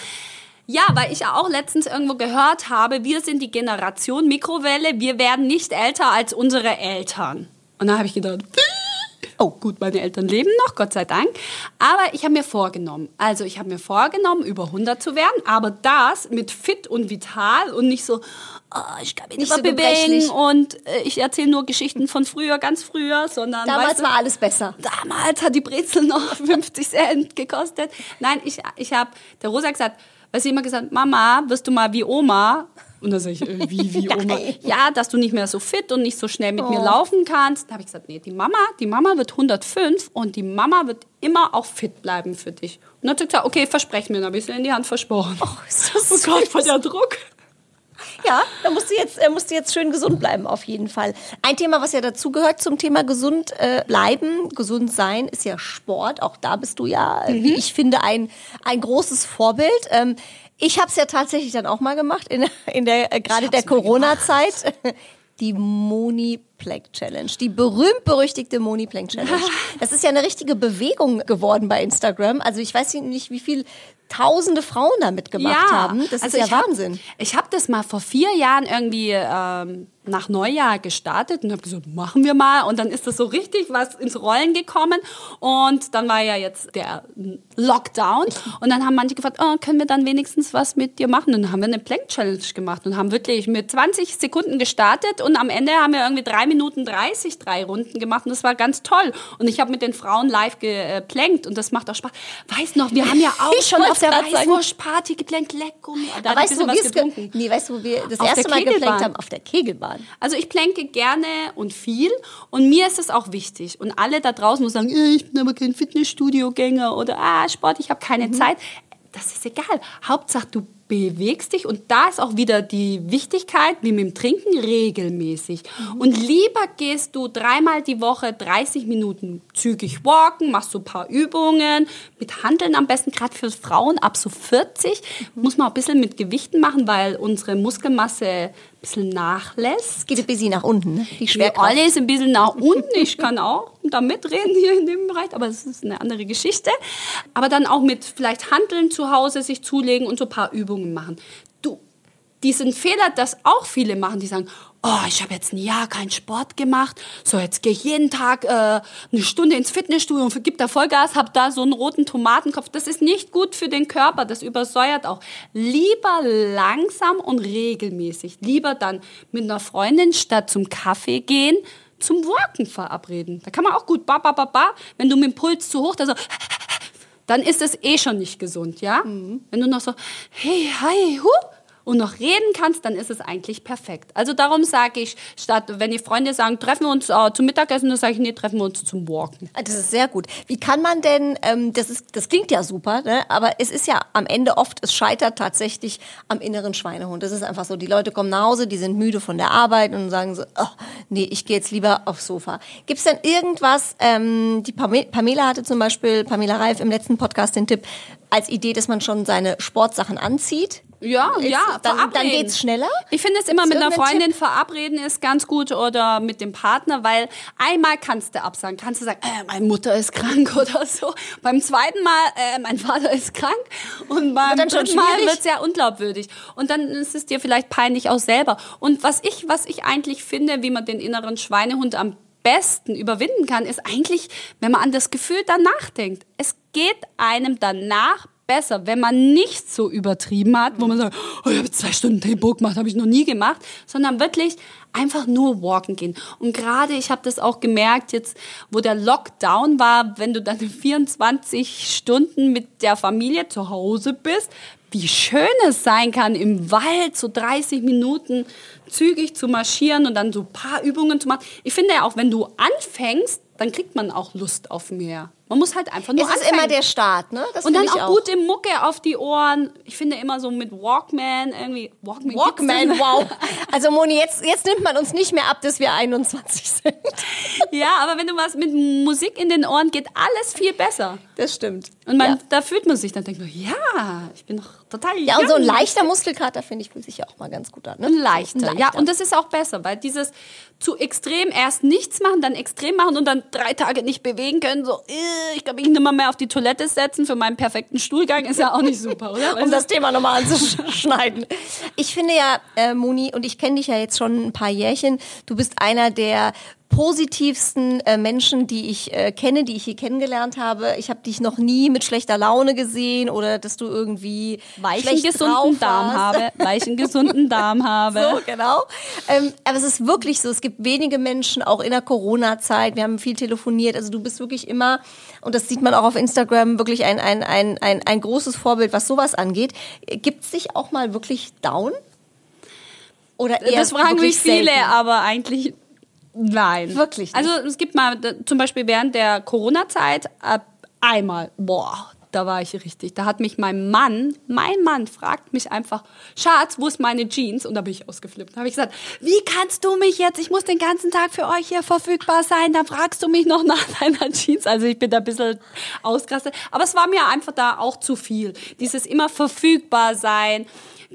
Ja, weil ich auch letztens irgendwo gehört habe, wir sind die Generation Mikrowelle, wir werden nicht älter als unsere Eltern. Und da habe ich gedacht, [LAUGHS] oh gut, meine Eltern leben noch, Gott sei Dank. Aber ich habe mir vorgenommen, also ich habe mir vorgenommen, über 100 zu werden, aber das mit fit und vital und nicht so, oh, ich kann mich nicht Nicht mehr so bewegen und äh, ich erzähle nur Geschichten von früher, ganz früher, sondern Damals weißt du, war alles besser. damals hat die Brezel noch [LAUGHS] 50 Cent gekostet. Nein, ich, ich habe der Rosa gesagt, weil sie immer gesagt, Mama, wirst du mal wie Oma? Und dann sage ich, äh, wie, wie [LAUGHS] Oma? Ja, dass du nicht mehr so fit und nicht so schnell mit mir laufen kannst. Da habe ich gesagt, nee, die Mama, die Mama wird 105 und die Mama wird immer auch fit bleiben für dich. Und dann hat sie gesagt, okay, versprech mir. Dann habe ich sie in die Hand versprochen. Oh, ist das [LAUGHS] oh Gott, voll der Druck. Ja, da musst du jetzt, äh, musst du jetzt schön gesund bleiben, auf jeden Fall. Ein Thema, was ja dazugehört zum Thema gesund äh, bleiben, gesund sein, ist ja Sport. Auch da bist du ja, äh, wie ich finde, ein, ein großes Vorbild. Ähm, ich habe es ja tatsächlich dann auch mal gemacht, in, in der äh, gerade der Corona-Zeit. Die Moni Plank Challenge, die berühmt-berüchtigte Moni Plank Challenge. [LAUGHS] Das ist ja eine richtige Bewegung geworden bei Instagram. Also ich weiß nicht, wie viel tausende Frauen da mitgemacht haben. Das ist ja ich hab- Wahnsinn. ich habe das mal vor vier Jahren irgendwie ähm, nach Neujahr gestartet und habe gesagt, machen wir mal. Und dann ist das so richtig was ins Rollen gekommen. Und dann war ja jetzt der Lockdown. Und dann haben manche gefragt, oh, können wir dann wenigstens was mit dir machen? Und dann haben wir eine Plank Challenge gemacht und haben wirklich mit 20 Sekunden gestartet. Und am Ende haben wir irgendwie drei Minuten 30 drei Runden gemacht. Und das war ganz toll. Und ich habe mit den Frauen live geplankt und das macht auch Spaß. Weißt noch, wir [LAUGHS] haben ja auch Ich schon auf der. Weißwurstparty geplankt. Lecko. Da weißt du, was getrunken. nee, weißt du, wo wir das Auf erste Mal Kegelbahn. haben? Auf der Kegelbahn. Also ich plänke gerne und viel und mir ist es auch wichtig. Und alle da draußen muss sagen, "Äh, ich bin aber kein Fitnessstudio-Gänger oder ah, Sport, ich habe keine Mhm. Zeit. Das ist egal. Hauptsache du bewegst dich und da ist auch wieder die Wichtigkeit, wie mit dem Trinken, regelmäßig. Mhm. Und lieber gehst du dreimal die Woche 30 Minuten zügig walken, machst so ein paar Übungen, mit Handeln am besten, gerade für Frauen ab so 40, Mhm. muss man auch ein bisschen mit Gewichten machen, weil unsere Muskelmasse bisschen nachlässt. Geht ein bisschen nach unten, ne? Die Wir Schwerkraft. alle ist ein bisschen nach unten. Ich kann auch da mitreden hier in dem Bereich, aber es ist eine andere Geschichte. Aber dann auch mit vielleicht Handeln zu Hause sich zulegen und so ein paar Übungen machen. Du, diesen Fehler, das auch viele machen, die sagen, oh, ich habe jetzt ein Jahr keinen Sport gemacht, so jetzt gehe ich jeden Tag äh, eine Stunde ins Fitnessstudio und gib da Vollgas, hab da so einen roten Tomatenkopf. Das ist nicht gut für den Körper, das übersäuert auch. Lieber langsam und regelmäßig. Lieber dann mit einer Freundin statt zum Kaffee gehen, zum Walken verabreden. Da kann man auch gut ba, ba, ba, ba. Wenn du mit dem Puls zu hoch, da so, dann ist es eh schon nicht gesund, ja? Wenn du noch so, hey, hi, hu, und noch reden kannst, dann ist es eigentlich perfekt. Also darum sage ich, statt wenn die Freunde sagen, treffen wir uns äh, zum Mittagessen, dann sage ich, nee, treffen wir uns zum Walken. Ah, Das ist sehr gut. Wie kann man denn, ähm, das, ist, das klingt ja super, ne? aber es ist ja am Ende oft, es scheitert tatsächlich am inneren Schweinehund. Das ist einfach so, die Leute kommen nach Hause, die sind müde von der Arbeit und sagen so, oh, nee, ich gehe jetzt lieber aufs Sofa. Gibt es denn irgendwas, ähm, die Pame- Pamela hatte zum Beispiel, Pamela Reif im letzten Podcast den Tipp, als Idee, dass man schon seine Sportsachen anzieht? Ja, Ist- ja, dann- dann verabreden. geht's schneller? Ich finde es immer Ist mit einer Freundin verabreden ist ganz gut oder mit dem Partner, weil einmal kannst du absagen, kannst du sagen, äh, meine Mutter ist krank [LAUGHS] oder so. Beim zweiten Mal, äh, mein Vater ist krank und beim dann schon dritten Mal schwierig. wird es sehr unglaubwürdig und dann ist es dir vielleicht peinlich auch selber. Und was ich, was ich eigentlich finde, wie man den inneren Schweinehund am besten überwinden kann, ist eigentlich, wenn man an das Gefühl danach denkt. Es geht einem danach besser, wenn man nicht so übertrieben hat, wo man sagt, oh, ich habe zwei Stunden Tempo gemacht, habe ich noch nie gemacht, sondern wirklich einfach nur walken gehen. Und gerade, ich habe das auch gemerkt, jetzt, wo der Lockdown war, wenn du dann 24 Stunden mit der Familie zu Hause bist, wie schön es sein kann, im Wald so 30 Minuten zügig zu marschieren und dann so ein paar Übungen zu machen. Ich finde ja auch, wenn du anfängst, dann kriegt man auch Lust auf mehr. Man muss halt einfach nur Es ist immer der Start, ne? Das und dann ich auch, gute Mucke auf die Ohren. Ich finde immer so mit Walkman irgendwie. Walkman, Walkman, wow. [LAUGHS] Also Moni, jetzt, jetzt nimmt man uns nicht mehr ab, dass wir 21 sind. Ja, aber wenn du was mit Musik in den Ohren geht, alles viel besser. Das stimmt. Und man, ja. da fühlt man sich dann denkt man, ja, ich bin doch total ja, und so ein leichter Muskelkater, finde ich, fühlt sich ja auch mal ganz gut an. Ne? Ein leichter, Ein ja. Und das ist auch besser, weil dieses zu extrem erst nichts machen, dann extrem machen und dann drei Tage nicht bewegen können, so, äh, ich kann mich nicht mehr, mehr auf die Toilette setzen für meinen perfekten Stuhlgang, ist ja auch nicht super, oder? [LAUGHS] um das Thema nochmal anzuschneiden. Ich finde ja, äh, Moni, und ich kenne dich ja jetzt schon ein paar Jährchen, du bist einer der positivsten äh, Menschen, die ich äh, kenne, die ich hier kennengelernt habe. Ich habe dich noch nie mit schlechter Laune gesehen oder dass du irgendwie einen gesunden Darm habe, [LAUGHS] weil ich einen gesunden Darm habe. So, genau. Ähm, aber es ist wirklich so, es gibt wenige Menschen, auch in der Corona-Zeit, wir haben viel telefoniert, also du bist wirklich immer, und das sieht man auch auf Instagram, wirklich ein, ein, ein, ein, ein großes Vorbild, was sowas angeht. Gibt es dich auch mal wirklich down? Oder eher das fragen mich viele, selten? aber eigentlich nein. Wirklich nicht. Also es gibt mal zum Beispiel während der Corona-Zeit einmal, boah, da war ich richtig. Da hat mich mein Mann, mein Mann fragt mich einfach, Schatz, wo ist meine Jeans? Und da bin ich ausgeflippt. Da habe ich gesagt, wie kannst du mich jetzt? Ich muss den ganzen Tag für euch hier verfügbar sein. Dann fragst du mich noch nach [LAUGHS] deiner Jeans. Also ich bin da ein bisschen ausgerastet. Aber es war mir einfach da auch zu viel. Dieses immer verfügbar sein.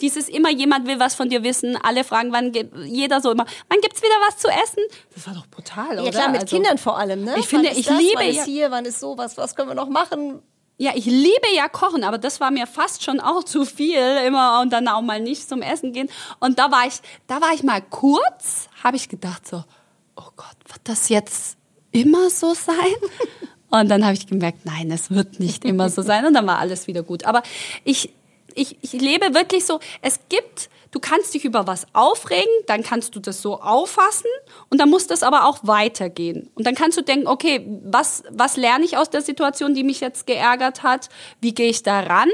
Dieses immer jemand will was von dir wissen. Alle fragen, wann gibt, jeder so immer, wann gibt's wieder was zu essen? Das war doch brutal, oder? Ja klar, mit Also- Kindern vor allem, ne? Ich finde, wann ist ich das, liebe wann ist hier, wann ist sowas, was können wir noch machen? Ja, ich liebe ja Kochen, aber das war mir fast schon auch zu viel, immer und dann auch mal nicht zum Essen gehen. Und da war ich, da war ich mal kurz, habe ich gedacht so, oh Gott, wird das jetzt immer so sein? [LAUGHS] Und dann habe ich gemerkt, nein, es wird nicht immer so sein. Und dann war alles wieder gut. Aber ich, ich, ich lebe wirklich so, es gibt, du kannst dich über was aufregen, dann kannst du das so auffassen und dann muss das aber auch weitergehen. Und dann kannst du denken, okay, was, was lerne ich aus der Situation, die mich jetzt geärgert hat? Wie gehe ich da ran?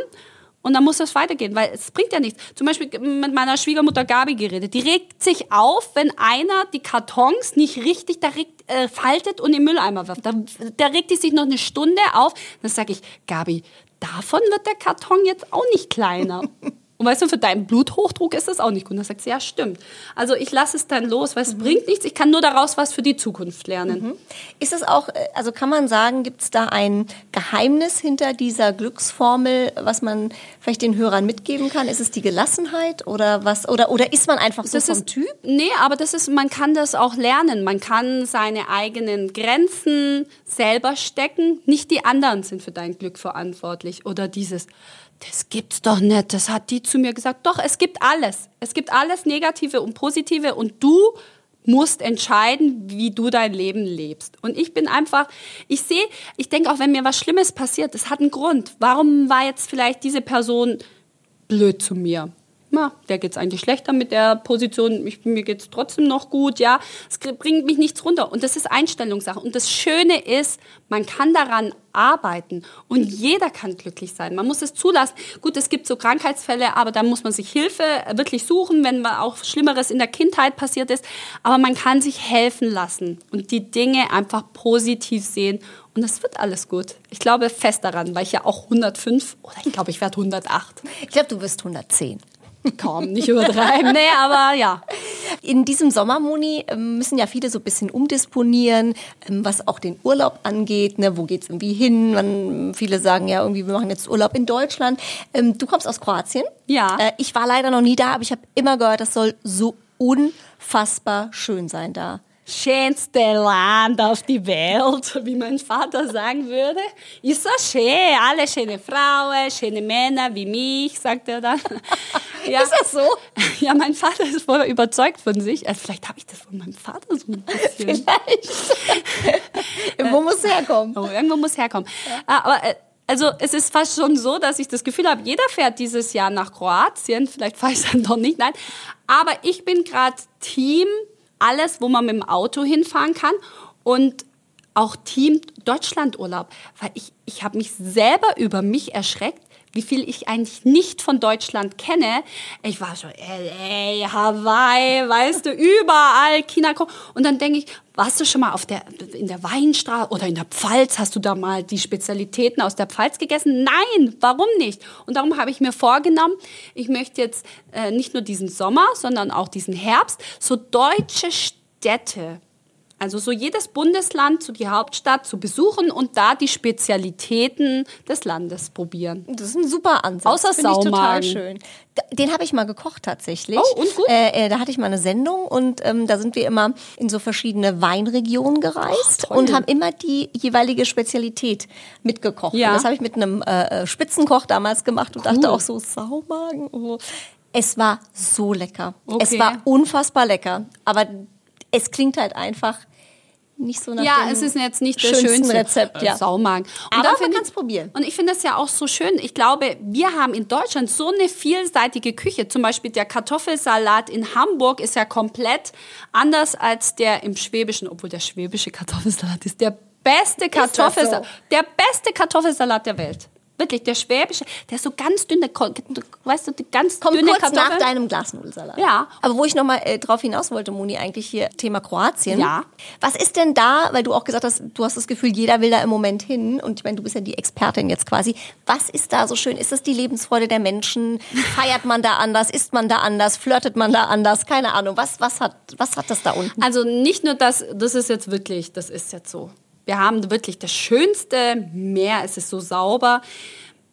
Und dann muss das weitergehen, weil es bringt ja nichts. Zum Beispiel mit meiner Schwiegermutter Gabi geredet. Die regt sich auf, wenn einer die Kartons nicht richtig da regt, äh, faltet und im Mülleimer wirft. Da, da regt die sich noch eine Stunde auf. Dann sage ich, Gabi, davon wird der Karton jetzt auch nicht kleiner. [LAUGHS] Und weißt du, für deinen Bluthochdruck ist das auch nicht gut. Und dann sagt sie, ja, stimmt. Also ich lasse es dann los, weil es bringt nichts. Ich kann nur daraus was für die Zukunft lernen. Ist es auch, äh, also kann man sagen, gibt es da ein Geheimnis hinter dieser Glücksformel, was man vielleicht den Hörern mitgeben kann? Ist es die Gelassenheit oder was? Oder, oder ist man einfach so das vom ist, Typ? Nee, aber das ist, man kann das auch lernen. Man kann seine eigenen Grenzen selber stecken. Nicht die anderen sind für dein Glück verantwortlich. Oder dieses, das gibt's doch nicht, das hat die zu mir gesagt. Doch, es gibt alles. Es gibt alles Negative und Positive und du musst entscheiden, wie du dein Leben lebst. Und ich bin einfach, ich sehe, ich denke auch, wenn mir was Schlimmes passiert, das hat einen Grund. Warum war jetzt vielleicht diese Person blöd zu mir? Na, der geht's eigentlich schlechter mit der Position, ich, mir geht's trotzdem noch gut, ja. Es bringt mich nichts runter. Und das ist Einstellungssache. Und das Schöne ist, man kann daran arbeiten und jeder kann glücklich sein. Man muss es zulassen. Gut, es gibt so Krankheitsfälle, aber da muss man sich Hilfe wirklich suchen, wenn auch Schlimmeres in der Kindheit passiert ist. Aber man kann sich helfen lassen und die Dinge einfach positiv sehen und es wird alles gut. Ich glaube fest daran, weil ich ja auch 105 oder ich glaube, ich werde 108. Ich glaube, du wirst 110. Kaum, nicht übertreiben. nee, aber ja. In diesem Sommermoni ähm, müssen ja viele so ein bisschen umdisponieren, ähm, was auch den Urlaub angeht. Ne? Wo geht's irgendwie hin? Man, viele sagen ja irgendwie, wir machen jetzt Urlaub in Deutschland. Ähm, du kommst aus Kroatien. Ja. Äh, ich war leider noch nie da, aber ich habe immer gehört, das soll so unfassbar schön sein da schönste Land auf die Welt, [LAUGHS] wie mein Vater sagen würde. Ist so schön, alle schöne Frauen, schöne Männer wie mich, sagt er dann. Ja. Ist das so? [LAUGHS] Ja, mein Vater ist voll überzeugt von sich. Also vielleicht habe ich das von meinem Vater so ein bisschen. [LAUGHS] Vielleicht. [LAUGHS] irgendwo muss herkommen. Oh, irgendwo muss herkommen. Ja. Aber äh, also es ist fast schon so, dass ich das Gefühl habe, jeder fährt dieses Jahr nach Kroatien. Vielleicht fahre ich dann doch nicht, nein. Aber ich bin gerade Team alles, wo man mit dem Auto hinfahren kann und auch Team Deutschlandurlaub, weil ich, ich habe mich selber über mich erschreckt, wie viel ich eigentlich nicht von Deutschland kenne. Ich war schon LA, Hawaii, weißt du, überall China. Und dann denke ich, warst du schon mal auf der, in der Weinstraße oder in der Pfalz? Hast du da mal die Spezialitäten aus der Pfalz gegessen? Nein, warum nicht? Und darum habe ich mir vorgenommen, ich möchte jetzt äh, nicht nur diesen Sommer, sondern auch diesen Herbst so deutsche Städte also so jedes Bundesland zu die Hauptstadt zu besuchen und da die Spezialitäten des Landes probieren. Das ist ein super Ansatz. Außer Saumagen. total schön. Den habe ich mal gekocht tatsächlich. Oh, und gut? Äh, äh, da hatte ich mal eine Sendung und ähm, da sind wir immer in so verschiedene Weinregionen gereist oh, und haben immer die jeweilige Spezialität mitgekocht. Ja. Und das habe ich mit einem äh, äh, Spitzenkoch damals gemacht und cool. dachte auch so, Saumagen. Oh. Es war so lecker. Okay. Es war unfassbar lecker. Aber es klingt halt einfach nicht so nach Ja, es ist jetzt nicht das schönste Rezept, ja. Saumagen. Und Aber man kann es probieren. Und ich finde das ja auch so schön. Ich glaube, wir haben in Deutschland so eine vielseitige Küche. Zum Beispiel der Kartoffelsalat in Hamburg ist ja komplett anders als der im Schwäbischen, obwohl der schwäbische Kartoffelsalat ist der beste Kartoffelsalat, so? der beste Kartoffelsalat der Welt. Wirklich, der schwäbische, der ist so ganz dünn, weißt du, die ganz Kommt dünne kurz Kartoffeln. nach deinem Glasnudelsalat. Ja. Aber wo ich nochmal äh, drauf hinaus wollte, Moni, eigentlich hier Thema Kroatien. Ja. Was ist denn da, weil du auch gesagt hast, du hast das Gefühl, jeder will da im Moment hin und ich meine, du bist ja die Expertin jetzt quasi. Was ist da so schön? Ist das die Lebensfreude der Menschen? Feiert man da anders? Isst man da anders? Flirtet man da anders? Keine Ahnung. Was, was, hat, was hat das da unten? Also nicht nur das, das ist jetzt wirklich, das ist jetzt so. Wir haben wirklich das schönste Meer, es ist so sauber.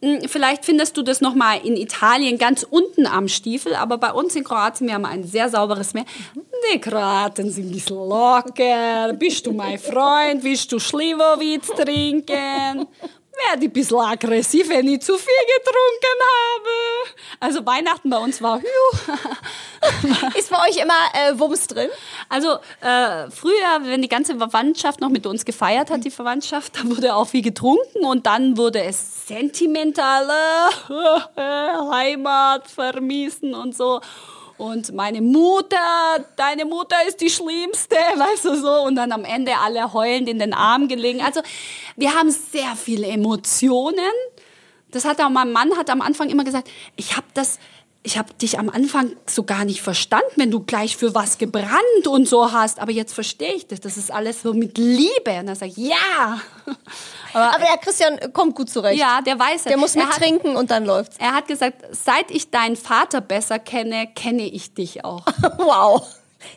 Hm, vielleicht findest du das nochmal in Italien ganz unten am Stiefel, aber bei uns in Kroatien, wir haben ein sehr sauberes Meer. Die Kroaten sind ein bisschen locker. Bist du mein Freund? Willst du Schliwowitz trinken? werde ein bisschen aggressiv, wenn ich zu viel getrunken habe. Also Weihnachten bei uns war Ist bei euch immer äh, Wumms drin? Also äh, früher, wenn die ganze Verwandtschaft noch mit uns gefeiert hat, die Verwandtschaft, da wurde auch viel getrunken und dann wurde es sentimentale [LAUGHS] Heimat vermiesen und so und meine Mutter, deine Mutter ist die Schlimmste, [LAUGHS] weißt du so. Und dann am Ende alle heulend in den Arm gelegen. Also wir haben sehr viele Emotionen. Das hat auch mein Mann hat am Anfang immer gesagt, ich habe das ich habe dich am Anfang so gar nicht verstanden, wenn du gleich für was gebrannt und so hast. Aber jetzt verstehe ich das. Das ist alles so mit Liebe. Und dann sage ich, ja. [LAUGHS] Aber, Aber der Christian kommt gut zurecht. Ja, der weiß es. Der muss mit trinken und dann läuft's. Er hat gesagt, seit ich deinen Vater besser kenne, kenne ich dich auch. [LAUGHS] wow.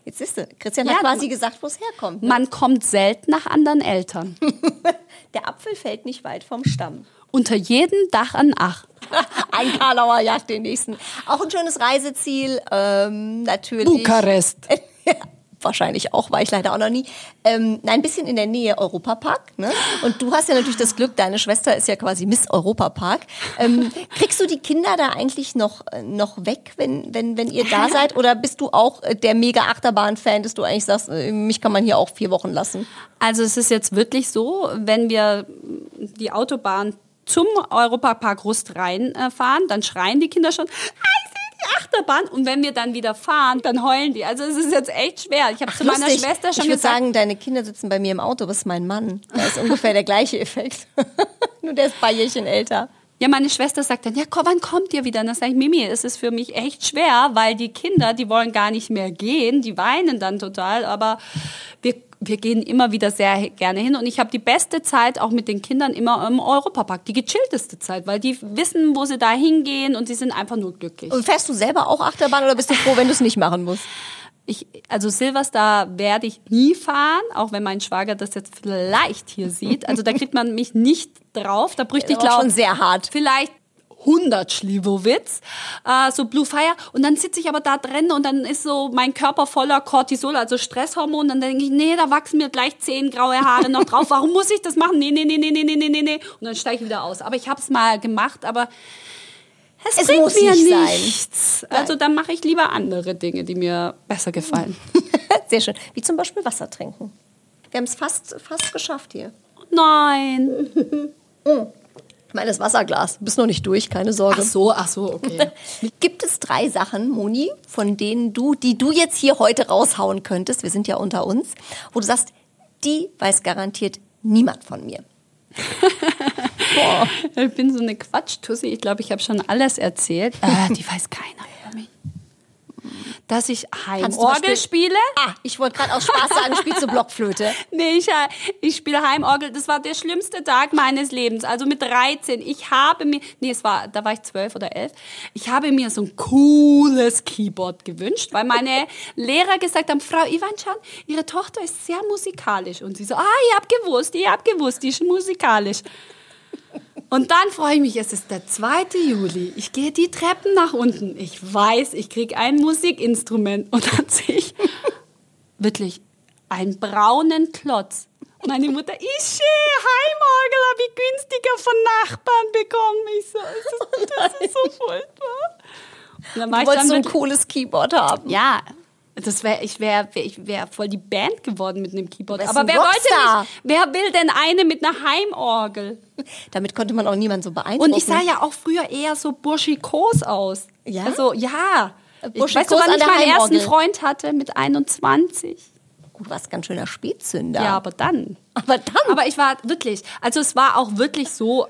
Jetzt ist du, Christian ja, hat quasi gesagt, wo es herkommt. Ne? Man kommt selten nach anderen Eltern. [LAUGHS] der Apfel fällt nicht weit vom Stamm. Unter jedem Dach an Ach. [LAUGHS] ein Karlauer Jagd den nächsten. Auch ein schönes Reiseziel, ähm, natürlich. Bukarest. [LAUGHS] wahrscheinlich auch, war ich leider auch noch nie. Ähm, nein, ein bisschen in der Nähe Europapark. Ne? Und du hast ja natürlich das Glück, deine Schwester ist ja quasi Miss Europapark. Ähm, kriegst du die Kinder da eigentlich noch, noch weg, wenn, wenn, wenn ihr da seid? Oder bist du auch äh, der mega Achterbahn-Fan, dass du eigentlich sagst, äh, mich kann man hier auch vier Wochen lassen? Also es ist jetzt wirklich so, wenn wir die Autobahn zum Europapark Rust reinfahren, dann schreien die Kinder schon, sehe Achterbahn und wenn wir dann wieder fahren, dann heulen die. Also es ist jetzt echt schwer. Ich habe zu meiner Lustig. Schwester schon ich würde gesagt, sagen, deine Kinder sitzen bei mir im Auto, das ist mein Mann. Da ist ungefähr der gleiche Effekt. [LAUGHS] Nur der ist ein paar Jährchen älter. Ja, meine Schwester sagt dann, ja, komm, wann kommt ihr wieder? Und dann sage ich, Mimi, es ist für mich echt schwer, weil die Kinder, die wollen gar nicht mehr gehen, die weinen dann total, aber wir, wir gehen immer wieder sehr gerne hin und ich habe die beste Zeit auch mit den Kindern immer im Europapark, die gechillteste Zeit, weil die wissen, wo sie da hingehen und sie sind einfach nur glücklich. Und fährst du selber auch Achterbahn oder bist du froh, wenn du es nicht machen musst? Ich, also Silvester werde ich nie fahren, auch wenn mein Schwager das jetzt vielleicht hier sieht. Also da kriegt man mich nicht drauf. Da bräuchte ich glaube schon sehr hart. vielleicht 100 Schliwowitz, äh, so Blue Fire. Und dann sitze ich aber da drin und dann ist so mein Körper voller Cortisol, also Stresshormon. Dann denke ich, nee, da wachsen mir gleich zehn graue Haare noch drauf. Warum muss ich das machen? Nee, nee, nee, nee, nee, nee, nee, nee. Und dann steige ich wieder aus. Aber ich habe es mal gemacht, aber es, es bringt mir nicht nichts. Nein. Also dann mache ich lieber andere Dinge, die mir besser gefallen. [LAUGHS] Sehr schön. Wie zum Beispiel Wasser trinken. Wir haben es fast, fast geschafft hier. Nein. [LAUGHS] Mm. Ich meine, das Wasserglas. Du bist noch nicht durch, keine Sorge. Ach so, ach so, okay. [LAUGHS] Gibt es drei Sachen, Moni, von denen du, die du jetzt hier heute raushauen könntest, wir sind ja unter uns, wo du sagst, die weiß garantiert niemand von mir. [LAUGHS] Boah. Ich bin so eine Quatschtussi. Ich glaube, ich habe schon alles erzählt. Äh, die weiß keiner über mich. Dass ich Heimorgel spiele. Ah, ich wollte gerade aus Spaß sagen, spielst du Blockflöte. [LAUGHS] Nee, ich, äh, ich spiele Heimorgel. Das war der schlimmste Tag meines Lebens. Also mit 13. Ich habe mir, nee, es war, da war ich 12 oder 11. Ich habe mir so ein cooles Keyboard gewünscht, weil meine Lehrer gesagt haben, Frau Ivanchan, Ihre Tochter ist sehr musikalisch. Und sie so, ah, ihr habt gewusst, ihr habt gewusst, die ist musikalisch. Und dann freue ich mich, es ist der 2. Juli. Ich gehe die Treppen nach unten. Ich weiß, ich kriege ein Musikinstrument. Und dann [LAUGHS] sehe ich wirklich einen braunen Klotz. Meine Mutter, ich Heimorgel, habe ich günstiger von Nachbarn bekommen. Ich so, das ist, das ist so [LAUGHS] furchtbar. Und dann war Du ich wolltest so ein cooles Keyboard haben. ja, das wär, ich wäre wär, ich wär voll die Band geworden mit einem Keyboard. Aber wer wollte Rockstar. nicht? Wer will denn eine mit einer Heimorgel? Damit konnte man auch niemanden so beeindrucken. Und ich sah ja auch früher eher so burschikos aus. Ja? Also, ja. Ich Burschikos weißt du, wann an ich meinen ersten. Freund hatte? Mit 21. Gut, du warst ganz schöner Spätzünder. Ja, aber dann. aber dann. Aber ich war wirklich, also es war auch wirklich so,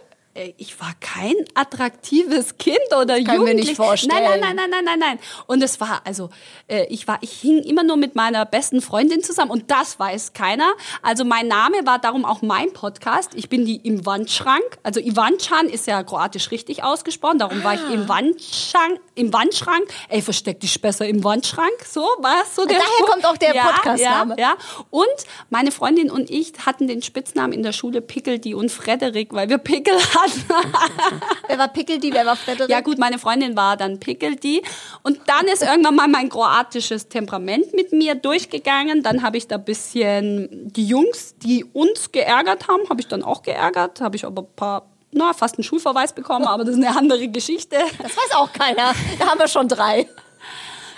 ich war kein attraktives Kind oder kann ich mir Jugendlich. nicht vorstellen. Nein, nein, nein, nein, nein, nein, nein. Und es war, also äh, ich war, ich hing immer nur mit meiner besten Freundin zusammen und das weiß keiner. Also mein Name war darum auch mein Podcast. Ich bin die im Wandschrank. Also Ivancan ist ja kroatisch richtig ausgesprochen. Darum war ich Ah. im Wandschrank. Im Wandschrank. Ey, versteck dich besser im Wandschrank. So war so der Daher Spruch. kommt auch der ja, Podcastname. Ja, ja. Und meine Freundin und ich hatten den Spitznamen in der Schule Pickeldi und Frederik, weil wir Pickel hatten. [LAUGHS] wer war Pickeldi, wer war Frederik? ja gut, meine Freundin war dann Pickeldi. Und dann ist irgendwann mal mein kroatisches Temperament mit mir durchgegangen. Dann habe ich da ein bisschen die Jungs, die uns geärgert haben, habe ich dann auch geärgert. Habe ich aber ein paar, na, fast einen Schulverweis bekommen, aber das ist eine andere Geschichte. Das weiß auch keiner. Da haben wir schon drei.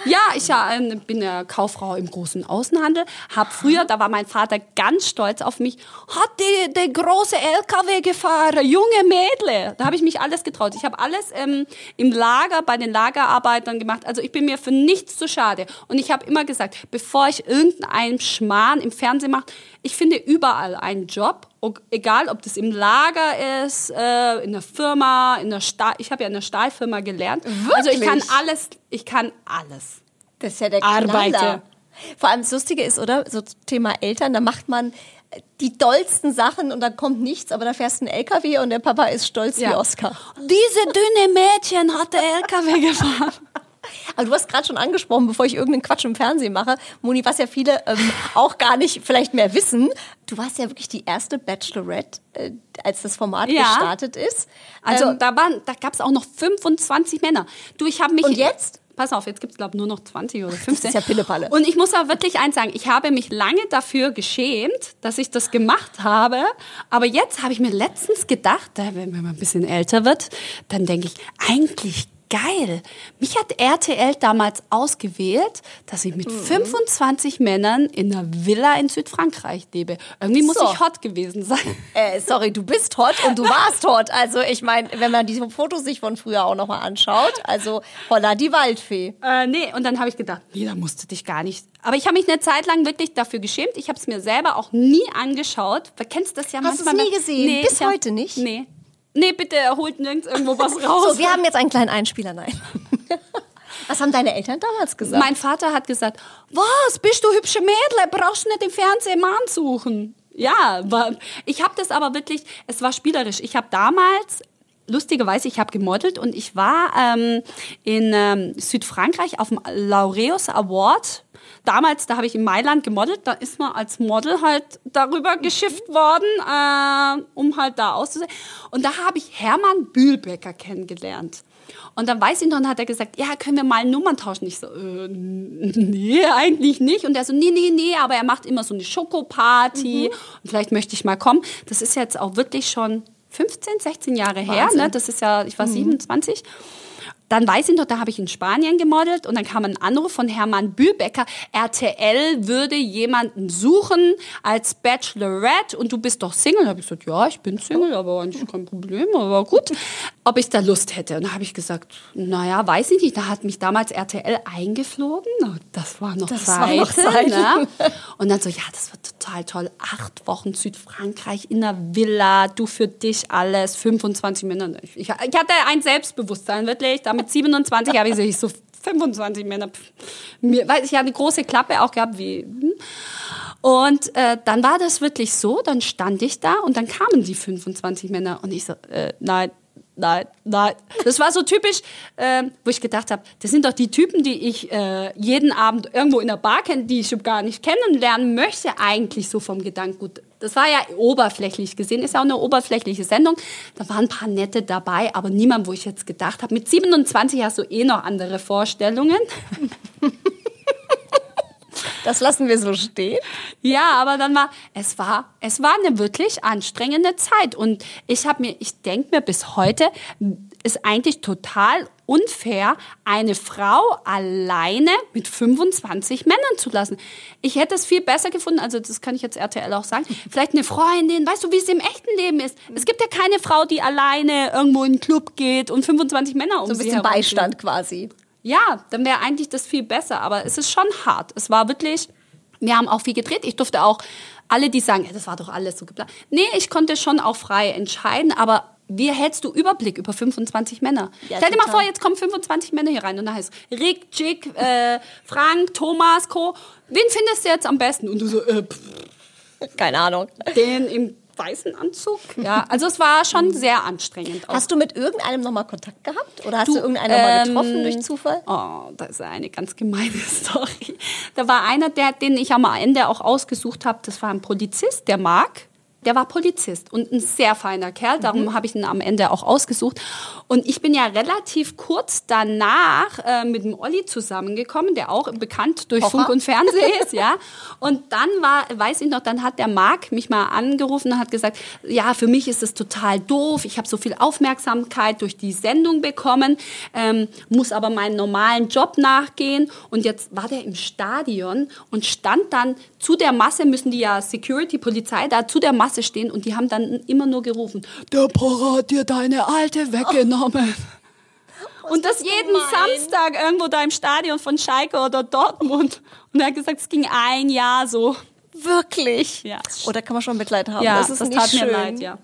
Ja, ich ähm, bin ja Kauffrau im großen Außenhandel. Hab früher, da war mein Vater ganz stolz auf mich, hat die, der große LKW gefahren, junge Mädle. Da habe ich mich alles getraut. Ich habe alles ähm, im Lager, bei den Lagerarbeitern gemacht. Also ich bin mir für nichts zu schade. Und ich habe immer gesagt, bevor ich irgendeinen Schmarrn im Fernsehen mache, ich finde überall einen Job. Egal, ob das im Lager ist, äh, in der Firma, in der Stahl. Ich habe ja in der Stahlfirma gelernt. Also ich kann Wirklich? alles. Ich kann alles. Das ist ja der Arbeite. Knaller. Vor allem das Lustige ist, oder? So Thema Eltern, da macht man die dollsten Sachen und dann kommt nichts, aber da fährst du ein LKW und der Papa ist stolz wie Oscar. Diese dünne Mädchen hat der LKW [LAUGHS] gefahren. Aber du hast gerade schon angesprochen, bevor ich irgendeinen Quatsch im Fernsehen mache, Moni, was ja viele ähm, [LAUGHS] auch gar nicht vielleicht mehr wissen, du warst ja wirklich die erste Bachelorette, äh, als das Format Ja. gestartet ist. Also Ähm, da waren, da gab es auch noch 25 Männer. Du, ich habe mich. Und jetzt? Pass auf, jetzt gibt es, glaube ich, nur noch 20 oder [LAUGHS] 15. ist ja Pillepalle. Und ich muss aber wirklich eins sagen, ich habe mich lange dafür geschämt, dass ich das gemacht habe. Aber jetzt habe ich mir letztens gedacht, da, wenn man ein bisschen älter wird, dann denke ich, eigentlich geil. Mich hat RTL damals ausgewählt, dass ich mit 25 Männern in einer Villa in Südfrankreich lebe. Irgendwie muss So. ich hot gewesen sein. Äh, sorry, du bist hot und du warst hot. Also ich meine, wenn man diese Fotos sich von früher auch nochmal anschaut, also Holla die Waldfee. Äh, nee, und dann habe ich gedacht, nee, da musst du dich gar nicht. Aber ich habe mich eine Zeit lang wirklich dafür geschämt. Ich habe es mir selber auch nie angeschaut. Du kennst das ja Hast manchmal. nie gesehen? Bis ich hab- heute nicht? Nee. Nee, bitte, er holt nirgends irgendwo was [LAUGHS] raus. So, wir haben jetzt einen kleinen Einspieler, nein. [LAUGHS] Was haben deine Eltern damals gesagt? Mein Vater hat gesagt, was, bist du hübsche Mädel, brauchst nicht im Fernsehen Mann suchen. Ja, war, ich habe das aber wirklich, es war spielerisch. Ich habe damals, lustigerweise, ich habe gemodelt und ich war ähm, in ähm, Südfrankreich auf dem Laureus Award. Damals, da habe ich in Mailand gemodelt, da ist man als Model halt darüber geschifft worden, äh, um halt da auszusehen. Und da habe ich Hermann Bühlbecker kennengelernt. Und dann weiß ich noch, und hat er gesagt, ja, können wir mal Nummern tauschen? Ich so, äh, nee, eigentlich nicht. Und er so, nee, nee, nee, aber er macht immer so eine Schokoparty und vielleicht möchte ich mal kommen. Das ist jetzt auch wirklich schon 15, 16 Jahre her, ne? Das ist ja, ich war 27. Dann weiß ich noch, da habe ich in Spanien gemodelt und dann kam ein Anruf von Hermann Bühlbecker. RTL würde jemanden suchen als Bachelorette und du bist doch Single. Da habe ich gesagt, ja, ich bin Single, aber eigentlich kein Problem, aber gut. Ob ich da Lust hätte. Und da habe ich gesagt, naja, weiß ich nicht. Da hat mich damals RTL eingeflogen. Das war noch Das war Seite. noch Seite. Ne? [LAUGHS] Und dann so, ja, das wird total toll. Acht Wochen Südfrankreich in einer Villa, du für dich alles, 25 Männer. Ich, ich hatte ein Selbstbewusstsein, wirklich. Da mit 27 habe ich so, ich so 25 Männer. Mir, weil ich ja eine große Klappe auch gehabt wie. hm. Und äh, dann war das wirklich so, dann stand ich da und dann kamen die 25 Männer und ich so, äh, nein, nein, nein. Das war so typisch, äh, wo ich gedacht habe, das sind doch die Typen, die ich äh, jeden Abend irgendwo in der Bar kenne, die ich gar nicht kennenlernen möchte, eigentlich so vom Gedankengut. Das war ja oberflächlich gesehen, ist ja auch eine oberflächliche Sendung. Da waren ein paar nette dabei, aber niemand, wo ich jetzt gedacht habe, mit 27 hast du eh noch andere Vorstellungen. [LAUGHS] Das lassen wir so stehen. Ja, aber dann war es war es war eine wirklich anstrengende Zeit und ich habe mir ich denke mir bis heute ist eigentlich total unfair eine Frau alleine mit 25 Männern zu lassen. Ich hätte es viel besser gefunden, also das kann ich jetzt RTL auch sagen. Vielleicht eine Freundin, weißt du, wie es im echten Leben ist. Es gibt ja keine Frau, die alleine irgendwo in einen Club geht und 25 Männer um So ein bisschen. Beistand quasi. Ja, dann wäre eigentlich das viel besser. Aber es ist schon hart. Es war wirklich, wir haben auch viel gedreht. Ich durfte auch, alle, die sagen, das war doch alles so geplant. Nee, ich konnte schon auch frei entscheiden, aber wie hältst du Überblick über 25 Männer? Ja, Stell dir mal total. vor, jetzt kommen 25 Männer hier rein und da heißt Rick, Jick, äh, Frank, Thomas, Co. Wen findest du jetzt am besten? Und du so, äh, pff, Keine Ahnung. den im weißen Anzug. Ja, also es war schon sehr anstrengend. Auch. Hast du mit irgendeinem nochmal Kontakt gehabt? Oder hast Du, du, irgendeinen nochmal ähm, getroffen durch Zufall? Oh, das ist eine ganz gemeine [LAUGHS] Story. Da war einer, der, den ich am Ende auch ausgesucht habe, das war ein Polizist, der Marc. Der war Polizist und ein sehr feiner Kerl, darum habe ich ihn am Ende auch ausgesucht. Und ich bin ja relativ kurz danach äh, mit dem Olli zusammengekommen, der auch bekannt durch Hocher. Funk und Fernsehen [LAUGHS] ist, ja. Und dann war, weiß ich noch, dann hat der Marc mich mal angerufen und hat gesagt, ja, für mich ist es total doof, ich habe so viel Aufmerksamkeit durch die Sendung bekommen, ähm, muss aber meinen normalen Job nachgehen. Und jetzt war der im Stadion und stand dann zu der Masse, müssen die ja Security, Polizei da zu der Masse stehen und die haben dann immer nur gerufen, der Pfarrer hat dir deine Alte weggenommen. Und das jeden gemein. Samstag irgendwo da im Stadion von Schalke oder Dortmund. Und er hat gesagt, es ging ein Jahr so. Wirklich? Ja. Oder kann man schon Mitleid haben? Ja, das das, ist nicht tat schön. mir leid, ja.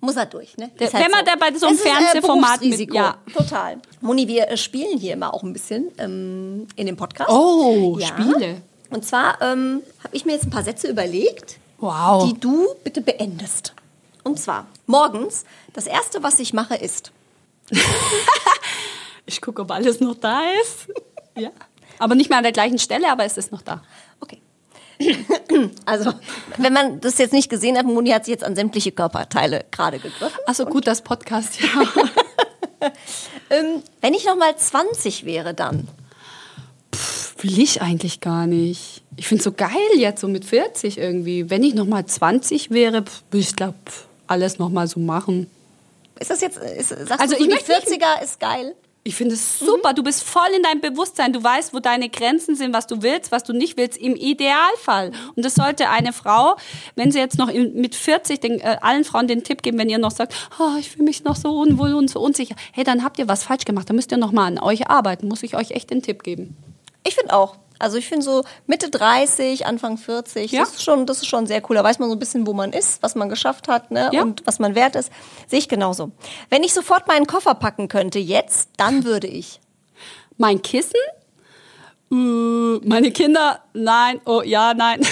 Muss er durch, ne? Der- Ist halt wenn man da bei so einem Es ist, äh, Fernsehformat mit- Berufsrisiko. ja. Total. Moni, wir äh, spielen hier immer auch ein bisschen ähm, in dem Podcast. Oh, Ja. Spiele. Und zwar ähm, habe ich mir jetzt ein paar Sätze überlegt, Wow. die du bitte beendest. Und zwar, morgens, das Erste, was ich mache, ist, [LAUGHS] Ich gucke, ob alles noch da ist. [LAUGHS] ja. Aber nicht mehr an der gleichen Stelle, aber es ist noch da. okay. [CLEARS THROAT] Also, wenn man das jetzt nicht gesehen hat, Moni hat sich jetzt an sämtliche Körperteile gerade gegriffen. Achso, gut, das Podcast, ja. [LAUGHS] Ähm, wenn ich noch mal 20 wäre, dann. Will ich eigentlich gar nicht. Ich finde es so geil jetzt, so mit 40 irgendwie. Wenn ich noch mal 20 wäre, würde ich glaube alles noch mal so machen. Ist das jetzt, ist, sagst Also du, ich die möchte nicht- 40er ist geil? Ich finde es super. Du bist voll in deinem Bewusstsein. Du weißt, wo deine Grenzen sind, was du willst, was du nicht willst, im Idealfall. Und das sollte eine Frau, wenn sie jetzt noch mit 40 den, äh, allen Frauen den Tipp geben, wenn ihr noch sagt, oh, ich fühle mich noch so unwohl und so unsicher. Hey, dann habt ihr was falsch gemacht. Dann müsst ihr noch mal an euch arbeiten. Muss ich euch echt den Tipp geben. Ich finde auch. Also ich finde so Mitte 30, Anfang 40, Ja. das, ist schon, das ist schon sehr cool. Da weiß man so ein bisschen, wo man ist, was man geschafft hat ne? Ja. und was man wert ist. Sehe ich genauso. Wenn ich sofort meinen Koffer packen könnte jetzt, dann würde ich. Mein Kissen? Äh, meine Kinder? Nein. Oh, ja, nein. [LAUGHS]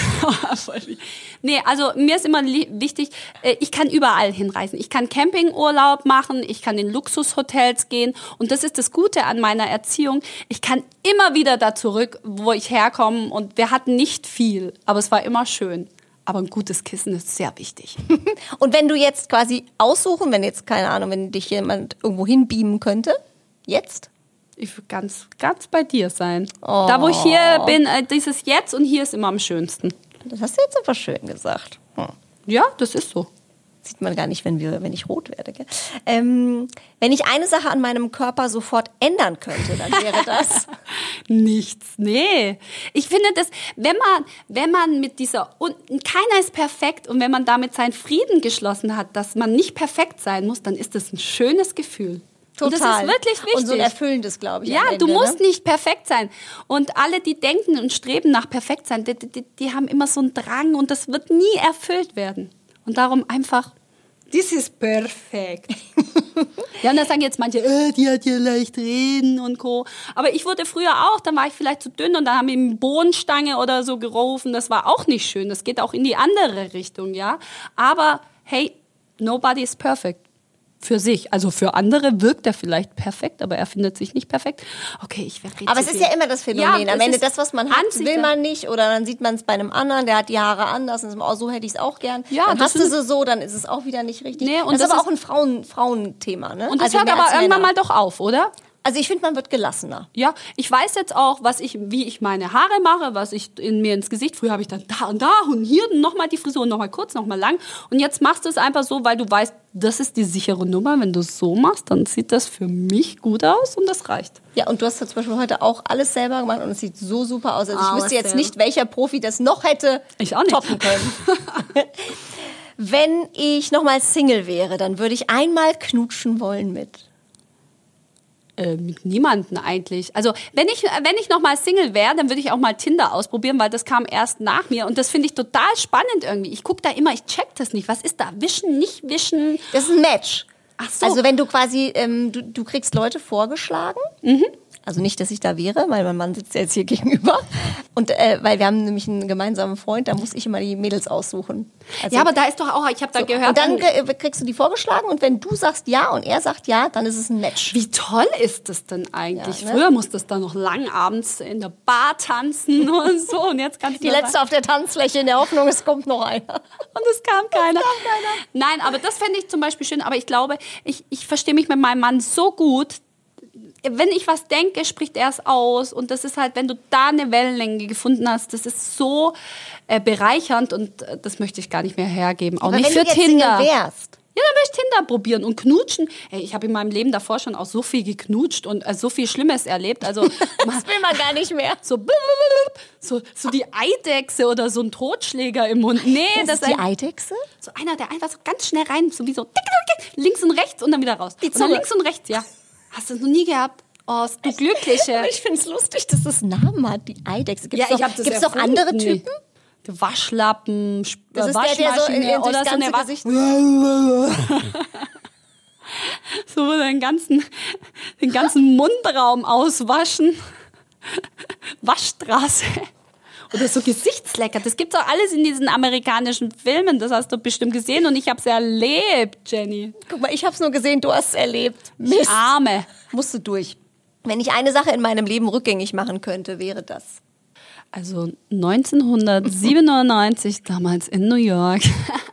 Nee, also mir ist immer wichtig, äh, ich kann überall hinreisen. Ich kann Campingurlaub machen, ich kann in Luxushotels gehen. Und das ist das Gute an meiner Erziehung. Ich kann immer wieder da zurück, wo ich herkomme. Und wir hatten nicht viel, aber es war immer schön. Aber ein gutes Kissen ist sehr wichtig. [LAUGHS] Und wenn du jetzt quasi aussuchen, wenn jetzt, keine Ahnung, wenn dich jemand irgendwo hinbeamen könnte, jetzt? Ich will ganz, ganz bei dir sein. Da, wo ich hier bin, äh, dieses Jetzt und hier ist immer am schönsten. Das hast du jetzt aber schön gesagt. Hm. Ja, das ist so. Sieht man gar nicht, wenn, wir, wenn ich rot werde. Gell? Ähm, wenn ich eine Sache an meinem Körper sofort ändern könnte, dann wäre das. [LAUGHS] Nichts, nee. Ich finde das, wenn man, wenn man mit dieser, und keiner ist perfekt und wenn man damit seinen Frieden geschlossen hat, dass man nicht perfekt sein muss, dann ist das ein schönes Gefühl. Und das ist wirklich wichtig. Und so ein erfüllendes, glaube ich. Ja, Ende, du musst ne? nicht perfekt sein. Und alle, die denken und streben nach perfekt sein, die, die, die haben immer so einen Drang und das wird nie erfüllt werden. Und darum einfach, this is perfekt. [LAUGHS] ja, und da sagen jetzt manche, äh, die hat ja leicht reden und Co. Aber ich wurde früher auch, dann war ich vielleicht zu dünn und dann haben eine Bohnenstange oder so gerufen. Das war auch nicht schön. Das geht auch in die andere Richtung, ja. Aber hey, nobody is perfect für sich. Also für andere wirkt er vielleicht perfekt, aber er findet sich nicht perfekt. Okay, ich werde Aber es ist ja immer das Phänomen. Ja, Am Ende das, was man hat, Ansicht- will man nicht. Oder dann sieht man es bei einem anderen, der hat die Haare anders. Und oh, so hätte ich es auch gern. Ja, dann das hast du sie so, dann ist es auch wieder nicht richtig. Nee, und das, das ist aber auch ein Frauen, Frauenthema. Ne? Und das Also hört aber irgendwann mal doch auf, oder? Also ich finde, man wird gelassener. Ja, ich weiß jetzt auch, was ich, wie ich meine Haare mache, was ich in mir ins Gesicht. Früher habe ich dann da und da und hier nochmal die Frisur, nochmal kurz, nochmal lang. Und jetzt machst du es einfach so, weil du weißt, das ist die sichere Nummer. Wenn du es so machst, dann sieht das für mich gut aus und das reicht. Ja, und du hast ja zum Beispiel heute auch alles selber gemacht und es sieht so super aus. Also ich wüsste jetzt nicht, welcher Profi das noch hätte Ich auch nicht. toppen können. [LAUGHS] Wenn ich nochmal Single wäre, dann würde ich einmal knutschen wollen mit. Äh, mit niemanden eigentlich. Also wenn ich wenn ich noch mal Single wäre, dann würde ich auch mal Tinder ausprobieren, weil das kam erst nach mir und das finde ich total spannend irgendwie. Ich gucke da immer, ich check das nicht. Was ist da? Wischen, nicht wischen? Das ist ein Match. Ach so. Also wenn du quasi, ähm, du, du kriegst Leute vorgeschlagen. Also nicht, dass ich da wäre, weil mein Mann sitzt ja jetzt hier gegenüber. Und äh, weil wir haben nämlich einen gemeinsamen Freund, da muss ich immer die Mädels aussuchen. Also, ja, aber da ist doch auch, ich habe da so, gehört. und dann äh, kriegst du die vorgeschlagen und wenn du sagst ja und er sagt ja, dann ist es ein Match. Wie toll ist das denn eigentlich? Ja, ne? Früher musste es da noch lang abends in der Bar tanzen [LAUGHS] und so. Und jetzt kannst du Die letzte auf der Tanzfläche in der Hoffnung, es kommt noch einer. [LAUGHS] Und es kam keiner. Nein, aber das fände ich zum Beispiel schön. Aber ich glaube, ich, ich verstehe mich mit meinem Mann so gut. Wenn ich was denke, spricht er es aus. Und das ist halt, wenn du da eine Wellenlänge gefunden hast, das ist so äh, bereichernd und äh, das möchte ich gar nicht mehr hergeben. Auch Aber nicht wenn für du jetzt Tinder. Single wärst, Ja, dann würde ich Tinder probieren und knutschen. Ey, ich habe in meinem Leben davor schon auch so viel geknutscht und äh, so viel Schlimmes erlebt. Also [LAUGHS] das will man gar nicht mehr. so, so so die Eidechse oder so ein Totschläger im Mund. Nee, Das das, ist die ein, Eidechse? so einer, der einfach so ganz schnell rein, so wie so links und rechts und dann wieder raus. Die Zunge. links und rechts, ja. Hast du das noch nie gehabt? Oh, du Glückliche. [LAUGHS] Ich finde es lustig, dass es Namen hat, die Eidechse. Gibt's ja, ich noch, habe das gibt's noch erfunden. andere Typen? Waschlappen, Sp- Das ist der, der so in, Waschmaschine oder so eine ganze Wa- Gesicht... [LAUGHS] so den ganzen, den ganzen Mundraum auswaschen. [LAUGHS] Waschstraße. Oder so Gesichtslecker. Das gibt's auch alles in diesen amerikanischen Filmen. Das hast du bestimmt gesehen und ich habe es erlebt, Jenny. Guck mal, ich habe es nur gesehen, du hast es erlebt. Mist. Arme. Musst du durch. Wenn ich eine Sache in meinem Leben rückgängig machen könnte, wäre das. Also 1997, damals in New York, [LAUGHS]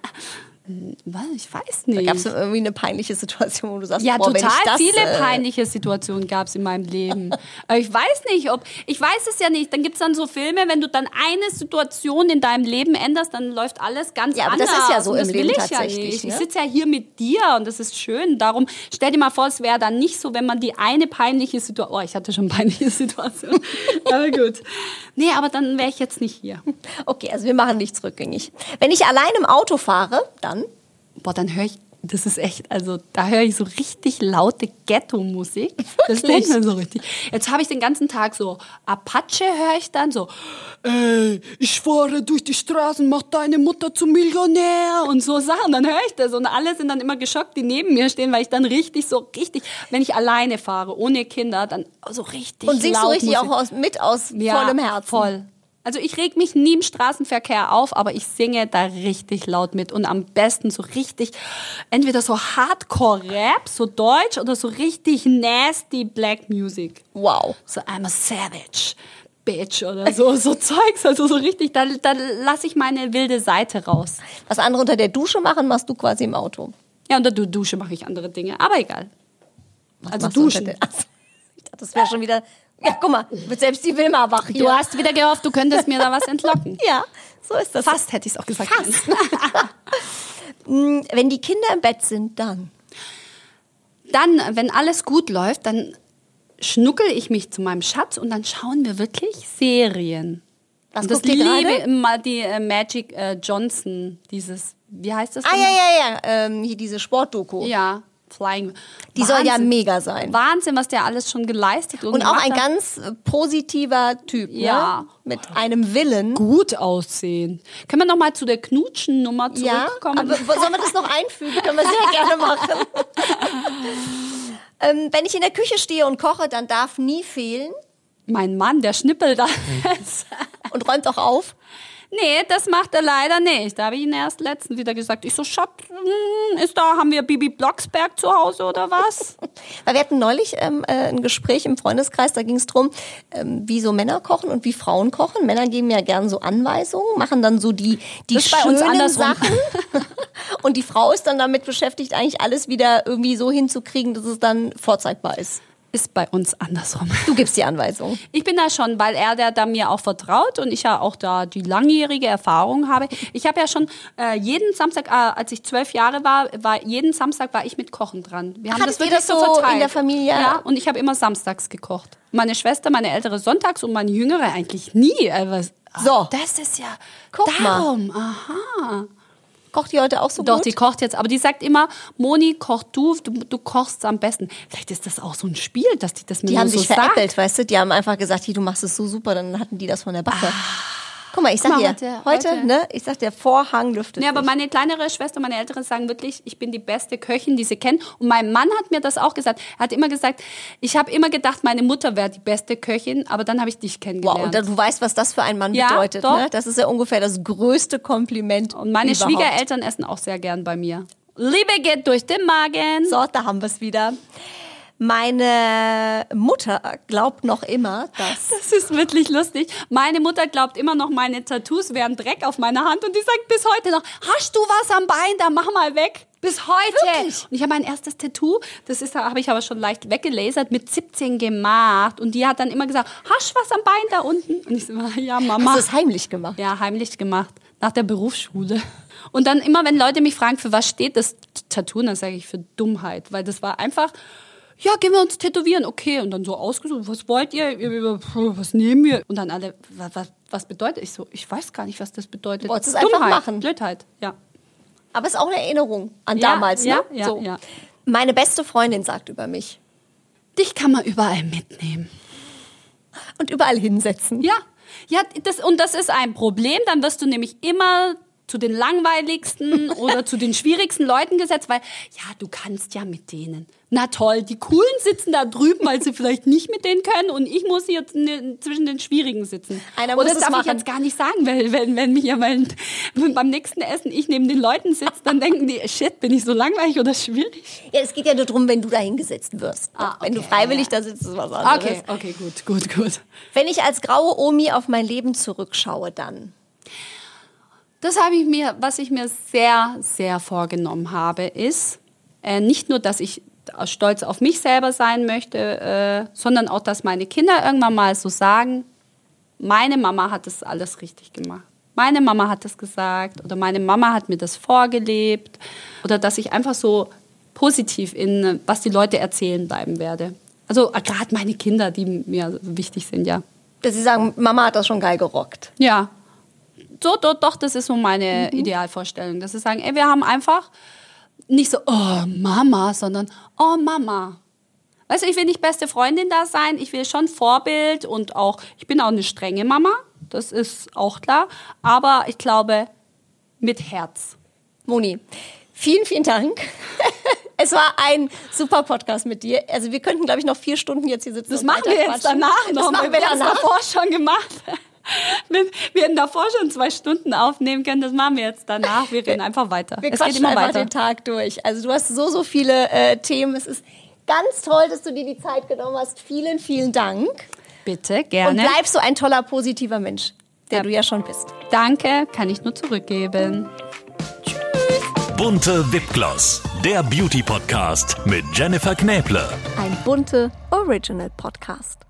Was? Ich weiß Da nicht. gab es irgendwie eine peinliche Situation, wo du sagst, Ja, boah, total das, viele äh, peinliche Situationen gab es in meinem Leben. [LAUGHS] Ich weiß nicht, ob. Ich weiß es ja nicht. Dann gibt es dann so Filme, wenn du dann eine Situation in deinem Leben änderst, dann läuft alles ganz Ja, aber anders. das ist ja so Und im Leben tatsächlich, Ja nicht. ne? Ich sitze ja hier mit dir und das ist schön. Darum stell dir mal vor, es wäre dann nicht so, wenn man die eine peinliche Situation. Oh, ich hatte schon peinliche [LAUGHS] Situation. aber gut. Nee, aber dann wäre ich jetzt nicht hier. [LAUGHS] Okay, also wir machen nichts rückgängig. Wenn ich allein im Auto fahre, dann Boah, dann höre ich, das ist echt, also da höre ich so richtig laute Ghetto-Musik. Das [LAUGHS] denkt man so richtig. Jetzt habe ich den ganzen Tag so Apache höre ich dann so, ey, ich fahre durch die Straßen, mach deine Mutter zum Millionär und so Sachen. Dann höre ich das und alle sind dann immer geschockt, die neben mir stehen, weil ich dann richtig so richtig, wenn ich alleine fahre, ohne Kinder, dann so richtig und singst du laut richtig Musik. auch aus, mit aus Ja, vollem Herzen. Voll. Also ich reg mich nie im Straßenverkehr auf, aber ich singe da richtig laut mit und am besten so richtig, entweder so Hardcore-Rap, so Deutsch oder so richtig nasty Black Music. Wow. So I'm a savage. Bitch oder so, so [LAUGHS] Zeugs, also so richtig, da, da lasse ich meine wilde Seite raus. Was andere unter der Dusche machen, machst du quasi im Auto. Ja, unter der Dusche mache ich andere Dinge, aber egal. Also du unter duschen. [LAUGHS] dachte, das wäre schon wieder. Ja, guck mal, selbst die Wilma wach hier. Du hast wieder gehofft, du könntest mir da was entlocken. [LAUGHS] Ja, so ist das. Fast hätte ich es auch gesagt. Fast. [LAUGHS] Mm, Wenn die Kinder im Bett sind, dann. dann, wenn alles gut läuft, dann schnuckel ich mich zu meinem Schatz und dann schauen wir wirklich Serien. Was und das liebe gerade? immer die äh, Magic äh, Johnson, dieses, wie heißt das? Ah, denn? ja, ja, ja. Ähm, hier diese Sportdoku. Ja, Flying. Die soll ja Wahnsinn. mega sein. Wahnsinn, was der alles schon geleistet und, Und auch ein hat. ganz äh, positiver Typ, Ja. ne? Mit einem Willen. gut aussehen. Können wir noch mal zu der Knutschen-Nummer Ja, zurückkommen? aber wo- sollen wir das noch einfügen? Können wir sehr gerne machen. [LAUGHS] ähm, wenn ich in der Küche stehe und koche, dann darf nie fehlen mein Mann, der schnippelt da. [LAUGHS] und räumt auch auf. Nee, das macht er leider nicht. Da habe ich ihn erst letztens wieder gesagt. Ich so, Schatz, hm, ist da, haben wir Bibi Blocksberg zu Hause oder was? [LAUGHS] Weil wir hatten neulich ähm, äh, ein Gespräch im Freundeskreis, da ging es drum, ähm, wie so Männer kochen und wie Frauen kochen. Männer geben ja gern so Anweisungen, machen dann so die, die Das ist bei uns schönen. Sachen. [LAUGHS] und die Frau ist dann damit beschäftigt, eigentlich alles wieder irgendwie so hinzukriegen, dass es dann vorzeigbar ist. Ist bei uns andersrum. Du gibst die Anweisung. Ich bin da schon, weil er der da mir auch vertraut und ich ja auch da die langjährige Erfahrung habe. Ich habe ja schon äh, jeden Samstag, äh, als ich zwölf Jahre war, war jeden Samstag war ich mit Kochen dran. Wir haben Hattet das wirklich das so verteilt. in der Familie? Ja, und ich habe immer samstags gekocht. Meine Schwester, meine ältere sonntags und meine jüngere eigentlich nie. Äh, was, So. das ist ja Guck mal. darum. Aha. Kocht ihr heute auch so Doch, gut? die kocht jetzt. Aber die sagt immer, Moni, koch du, du, du kochst am besten. Vielleicht ist das auch so ein Spiel, dass die das mir Die haben so sich sagt. veräppelt, weißt du? Die haben einfach gesagt, hier, du machst es so super, dann hatten die das von der Backe. Guck mal, ich sag dir, heute- heute, ne, ich sag dir, Vorhang lüftet Ja, aber sich. meine kleinere Schwester, meine ältere sagen wirklich, ich bin die beste Köchin, die sie kennen. Und mein Mann hat mir das auch gesagt. Er hat immer gesagt, ich habe immer gedacht, meine Mutter wäre die beste Köchin, aber dann habe ich dich kennengelernt. Wow, und da- du weißt, was das für ein Mann Ja, bedeutet. doch. Ne? Das ist ja ungefähr das größte Kompliment. und meine überhaupt. Schwiegereltern essen auch sehr gern bei mir. Liebe geht durch den Magen. So, da haben wir es wieder. Meine Mutter glaubt noch immer, dass. [LAUGHS] Das ist wirklich lustig. Meine Mutter glaubt immer noch, meine Tattoos wären Dreck auf meiner Hand und die sagt bis heute noch, hast du was am Bein, dann mach mal weg. Bis heute. Wirklich? Und ich habe mein erstes Tattoo, das ist, habe ich aber schon leicht weggelasert, mit 17 gemacht. Und die hat dann immer gesagt, hast du was am Bein da unten? Und ich so, ja, Mama. Hast du es heimlich gemacht? Ja, heimlich gemacht. Nach der Berufsschule. Und dann immer, wenn Leute mich fragen, für was steht das Tattoo, dann sage ich für Dummheit. Weil das war einfach, ja, gehen wir uns tätowieren. Okay. Und dann so ausgesucht, was wollt ihr? Was nehmen wir? Und dann alle, was, was, bedeutet? Ich so, ich weiß gar nicht, was das bedeutet. Wolltest es einfach machen? Blödheit, ja. Aber es ist auch eine Erinnerung an Ja, damals, ja, ne? ja, so. ja. Meine beste Freundin sagt über mich. Dich kann man überall mitnehmen. Und überall hinsetzen. Ja, ja das, und das ist ein Problem. Dann wirst du nämlich immer zu den langweiligsten [LAUGHS] oder zu den schwierigsten Leuten gesetzt, weil ja, du kannst ja mit denen. Na toll, die coolen sitzen da drüben, weil sie vielleicht nicht mit denen können und ich muss hier z- zwischen den schwierigen sitzen. Einer muss das es darf machen. ich jetzt gar nicht sagen, weil wenn, wenn mich ja mein, beim nächsten Essen ich neben den Leuten sitze, dann denken die, shit, bin ich so langweilig oder schwierig? Ja, es geht ja nur darum, wenn du da hingesetzt wirst. Ah, Wenn du okay, freiwillig ja. da sitzt, ist was anderes. Okay, okay, gut, gut, gut. Wenn ich als graue Omi auf mein Leben zurückschaue, dann. Das habe ich mir, was ich mir sehr, sehr vorgenommen habe, ist äh, nicht nur, dass ich stolz auf mich selber sein möchte, äh, sondern auch, dass meine Kinder irgendwann mal so sagen, meine Mama hat das alles richtig gemacht. Meine Mama hat das gesagt oder meine Mama hat mir das vorgelebt oder dass ich einfach so positiv in, was die Leute erzählen bleiben werde. Also gerade meine Kinder, die mir wichtig sind, ja. Dass sie sagen, Mama hat das schon geil gerockt. Ja. So, doch, doch, das ist so meine mhm. Idealvorstellung. Dass sie sagen, ey, wir haben einfach nicht so, oh Mama, sondern oh Mama. Weißt du, ich will nicht beste Freundin da sein, ich will schon Vorbild und auch, ich bin auch eine strenge Mama, das ist auch klar, aber ich glaube mit Herz. Moni, vielen, vielen Dank. [LAUGHS] Es war ein super Podcast mit dir. Also wir könnten, glaube ich, noch vier Stunden jetzt hier sitzen. Das machen wir jetzt danach noch. Das machen wir danach. davor schon gemacht. Wir hätten davor schon zwei Stunden aufnehmen können, das machen wir jetzt danach. Wir reden einfach weiter. Wir es geht immer einfach weiter. den Tag durch. Also du hast so, so viele äh, Themen. Es ist ganz toll, dass du dir die Zeit genommen hast. Vielen, vielen Dank. Bitte, gerne. Und bleib so ein toller, positiver Mensch, der ja. du ja schon bist. Danke, kann ich nur zurückgeben. Tschüss. Bunte Wipgloss, der Beauty Podcast mit Jennifer Knäble. Ein bunte Original Podcast.